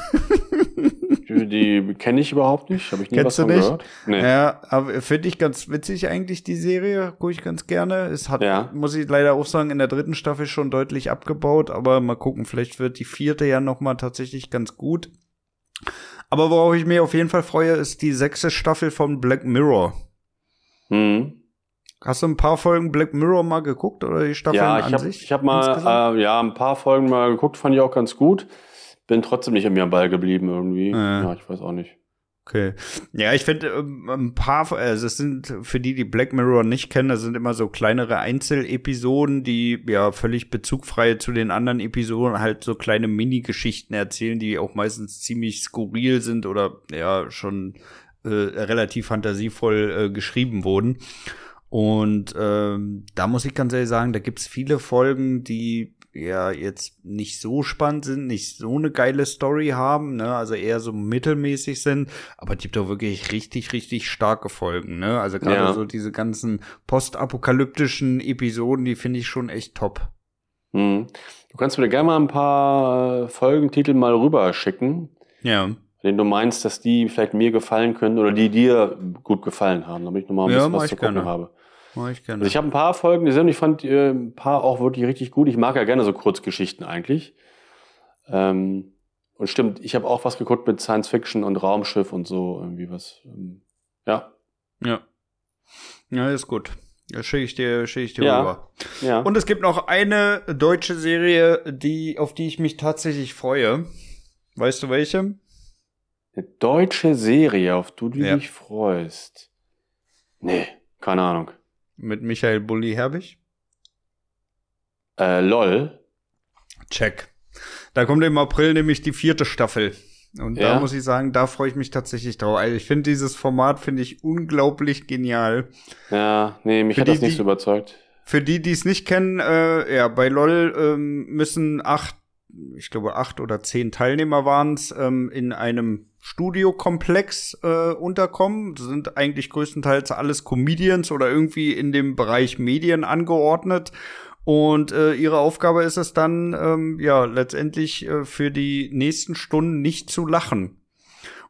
Die, kenne ich überhaupt nicht. Habe ich nie Kennst was du von nicht? gehört. Nee. Ja, aber finde ich ganz witzig eigentlich die Serie, gucke ich ganz gerne. Es hat, Ja. muss ich leider auch sagen, in der dritten Staffel schon deutlich abgebaut, aber mal gucken, vielleicht wird die vierte ja noch mal tatsächlich ganz gut. Aber worauf ich mich auf jeden Fall freue, ist die sechste Staffel von Black Mirror. Hm. Hast du ein paar Folgen Black Mirror mal geguckt oder die Staffeln Ja, an ich habe sich? ich hab insgesamt? mal äh, ja, ein paar Folgen mal geguckt, fand ich auch ganz gut. Bin trotzdem nicht an mir am Ball geblieben irgendwie. Äh. Ja, ich weiß auch nicht. Okay. Ja, ich finde ähm, ein paar, also es sind für die, die Black Mirror nicht kennen, das sind immer so kleinere Einzelepisoden, die ja völlig bezugfrei zu den anderen Episoden halt so kleine Mini-Geschichten erzählen, die auch meistens ziemlich skurril sind oder ja schon äh, relativ fantasievoll äh, geschrieben wurden. Und ähm, da muss ich ganz ehrlich sagen, da gibt's viele Folgen, die ja jetzt nicht so spannend sind, nicht so eine geile Story haben, ne, also eher so mittelmäßig sind, aber es gibt auch wirklich richtig, richtig starke Folgen, ne? Also gerade Ja. so diese ganzen postapokalyptischen Episoden, die finde ich schon echt top. Hm. Du kannst mir gerne mal ein paar äh, Folgentitel mal rüberschicken, Ja. Wenn du meinst, dass die vielleicht mir gefallen können oder die dir gut gefallen haben, damit ich nochmal ein Ja, bisschen was zu gucken gerne. habe. Mach ich gerne. Also ich habe ein paar Folgen gesehen und ich fand äh, ein paar auch wirklich richtig gut. Ich mag ja gerne so Kurzgeschichten eigentlich. Ähm, und stimmt, ich habe auch was geguckt mit Science Fiction und Raumschiff und so irgendwie was. Ähm, ja, ja. Ja, ist gut. Das schicke ich dir, schicke ich dir Ja. rüber. ja. Und es gibt noch eine deutsche Serie, die, auf die ich mich tatsächlich freue. Weißt du welche? Eine deutsche Serie, auf die du Ja. dich freust. Nee, keine Ahnung. Mit Michael Bulli Herbig? Äh, LOL. Check. Da kommt im April nämlich die vierte Staffel. Und Ja? da muss ich sagen, da freue ich mich tatsächlich drauf. Also ich finde dieses Format finde ich unglaublich genial. Ja, nee, mich Für hat das die, nicht die- so überzeugt. Für die, die es nicht kennen, äh, ja, bei LOL ähm, müssen acht, ich glaube acht oder zehn Teilnehmer waren es, ähm, in einem Studiokomplex äh, unterkommen. Das sind eigentlich größtenteils alles Comedians oder irgendwie in dem Bereich Medien angeordnet. Und äh, ihre Aufgabe ist es dann, ähm, ja, letztendlich äh, für die nächsten Stunden nicht zu lachen.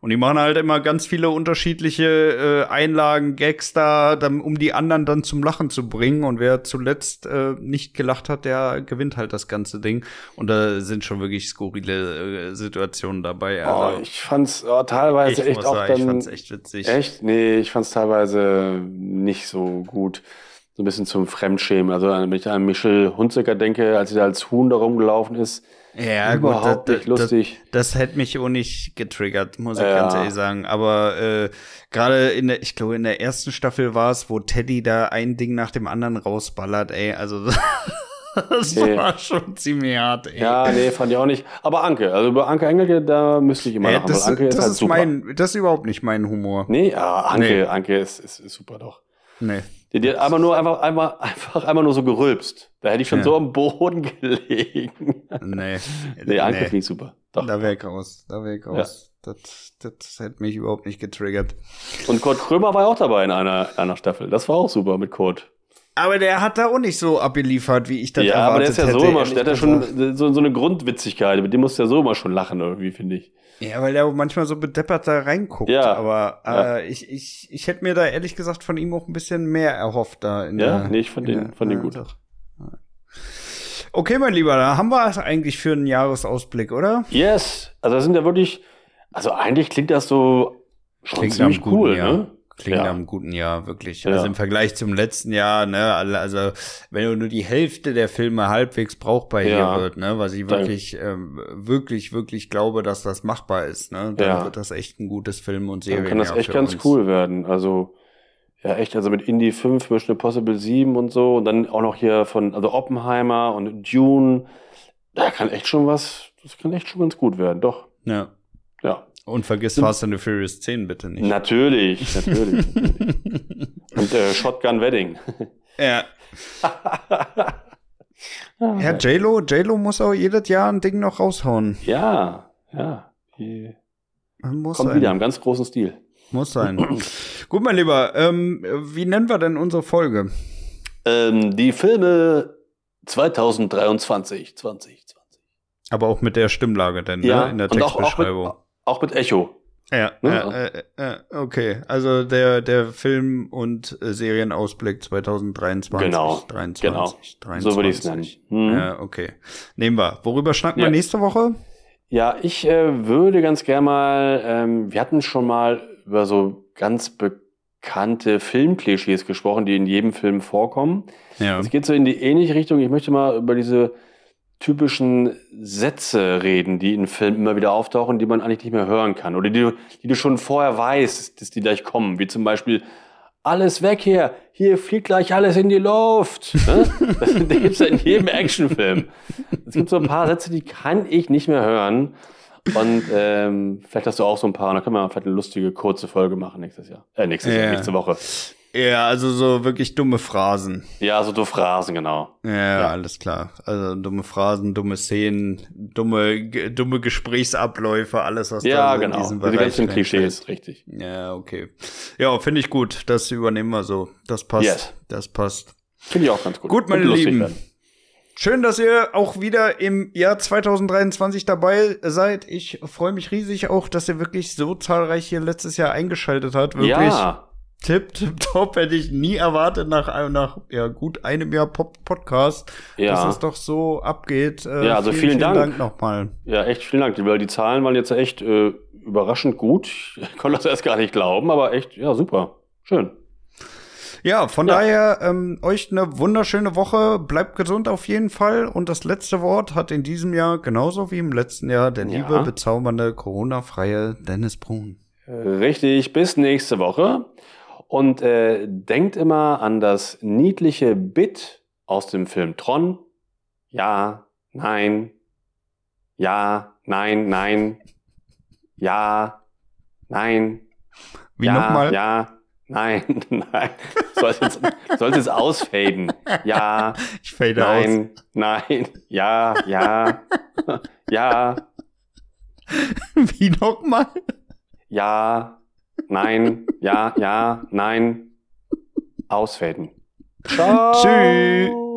Und die machen halt immer ganz viele unterschiedliche äh, Einlagen, Gags da, dann, um die anderen dann zum Lachen zu bringen. Und wer zuletzt äh, nicht gelacht hat, der gewinnt halt das ganze Ding. Und da sind schon wirklich skurrile äh, Situationen dabei. Oh, Also, ich fand's oh, teilweise ich echt auch sagen, ich dann. fand's echt witzig. Echt? Nee, ich fand's teilweise nicht so gut. So ein bisschen zum Fremdschämen. Also, wenn ich an Michelle Hunziker denke, als sie da als Huhn da rumgelaufen ist, Ja, überhaupt gut, nicht lustig. Das, das hätte mich auch nicht getriggert, muss ich Ja. ganz ehrlich sagen. Aber äh, gerade in der, ich glaube, in der ersten Staffel war es, wo Teddy da ein Ding nach dem anderen rausballert, ey. Also das Nee. war schon ziemlich hart, ey. Ja, nee, fand ich auch nicht. Aber Anke, also über Anke Engelke, da müsste ich immer Ja, lachen, das, Anke das ist halt ist super. mein, das ist überhaupt nicht mein Humor. nee, ja, Anke, Nee. Anke ist, ist, ist super doch. Nee. Die hat einfach nur einfach, einmal, einfach, einmal nur so gerülpst. Da hätte ich schon Ja. so am Boden gelegen. Nee. Nee, Anke finde ich super. Doch. Da wäre ich raus. Da wäre ich raus. Das, das hätte mich überhaupt nicht getriggert. Und Kurt Krömer war ja auch dabei in einer, in einer Staffel. Das war auch super mit Kurt. Aber der hat da auch nicht so abgeliefert, wie ich das ja, erwartet aber der ist ja hätte. so immer, der hat ja schon so, so eine Grundwitzigkeit. Mit dem musst du ja so immer schon lachen irgendwie, finde ich. Ja, weil der auch manchmal so bedeppert da reinguckt. Ja. Aber Ja. äh, ich, ich, ich hätte mir da ehrlich gesagt von ihm auch ein bisschen mehr erhofft da in Ja? der. Nee, ich fand den- der- fand den ja, gut. Ja. Okay, mein Lieber, da haben wir es eigentlich für einen Jahresausblick, oder? Yes. Also das sind ja wirklich, also eigentlich klingt das so schon Klingt ziemlich cool, guten ne? Klingt Ja. nach einem guten Jahr, wirklich. Ja. Also im Vergleich zum letzten Jahr, ne, also wenn nur die Hälfte der Filme halbwegs brauchbar Ja. hier wird, ne, was ich Dann- wirklich, ähm, wirklich, wirklich glaube, dass das machbar ist, ne, dann wird das echt ein gutes Film- und Dann Serienjahr kann das echt ganz uns. cool werden. Also, ja, echt, also mit Indie 5, Mission Impossible 7 und so. Und dann auch noch hier von, also Oppenheimer und Dune. Da kann echt schon was, das kann echt schon ganz gut werden, doch. Ja. Ja. Und vergiss Sind- Fast and the Furious 10 bitte nicht. Natürlich, natürlich. und äh, Shotgun Wedding. ja. Ja, J-Lo, J-Lo muss auch jedes Jahr ein Ding noch raushauen. ja, ja. Die Muss kommt sein. wieder im ganz großen Stil. Muss sein. Gut, mein Lieber, ähm, wie nennen wir denn unsere Folge? Ähm, die Filme 2023, 2020. Aber auch mit der Stimmlage denn, Ja, ne? In der und auch, auch, mit, Textbeschreibung. Auch mit Echo. ja, ne? ja, äh, äh, okay. Also der, der Film- und äh, Serienausblick 2023. Genau, 23, genau. 23. So würde ich es nennen. Hm. Ja, okay. Nehmen wir. Worüber schnacken wir Ja. nächste Woche? Ja, ich äh, würde ganz gerne mal, ähm, wir hatten schon mal über so ganz bekannte Filmklischees gesprochen, die in jedem Film vorkommen. Ja. Es geht so in die ähnliche Richtung. Ich möchte mal über diese typischen Sätze reden, die in Filmen immer wieder auftauchen, die man eigentlich nicht mehr hören kann. Oder die, du- die du schon vorher weißt, dass die gleich kommen. Wie zum Beispiel, alles weg hier, hier fliegt gleich alles in die Luft. Ne? Das gibt es ja in jedem Actionfilm. Es gibt so ein paar Sätze, die kann ich nicht mehr hören. Und ähm, vielleicht hast du auch so ein paar, und dann können wir vielleicht eine lustige, kurze Folge machen nächstes Jahr. Äh, nächstes Jahr, Ja. nächste Woche. Ja, also so wirklich dumme Phrasen. Ja, so du Phrasen, genau. Ja, alles klar. Also dumme Phrasen, dumme Szenen, dumme, dumme Gesprächsabläufe, alles, was da Ja, so in genau. diesem Diese Bereich ganzen reinfällt. Klischees, richtig. Ja, okay. Ja, finde ich gut. Das übernehmen wir so. Das passt. Yes. Das passt. Finde ich auch ganz gut. Gut, meine Lieben. werden. Schön, dass ihr auch wieder im Jahr 2023 dabei seid. Ich freue mich riesig auch, dass ihr wirklich so zahlreich hier letztes Jahr eingeschaltet habt. Wirklich Ja, tipp, tipp, top. Hätte ich nie erwartet nach, einem- nach ja, gut einem Jahr Pop Podcast, Ja. dass es doch so abgeht. Äh, Ja, also vielen Dank. nochmal. ja, echt vielen Dank, weil die Zahlen waren jetzt echt äh, überraschend gut. Ich konnte das erst gar nicht glauben, aber echt, ja, super. Schön. Ja, von Ja. daher ähm, euch eine wunderschöne Woche. Bleibt gesund auf jeden Fall. Und das letzte Wort hat in diesem Jahr genauso wie im letzten Jahr der Ja. liebe, bezaubernde, Corona-freie Dennis Brun. Richtig, bis nächste Woche. Und äh, denkt immer an das niedliche Bit aus dem Film Tron. Ja, nein, ja, nein, nein, ja, nein, Wie ja, nochmal? ja, nein, nein. Soll es jetzt, soll es jetzt ausfaden? Ja, Ich fade aus. nein, nein, ja, ja, ja, Wie nochmal? ja, nein, ja, ja, nein, ausfaden. Ciao. Tschüss.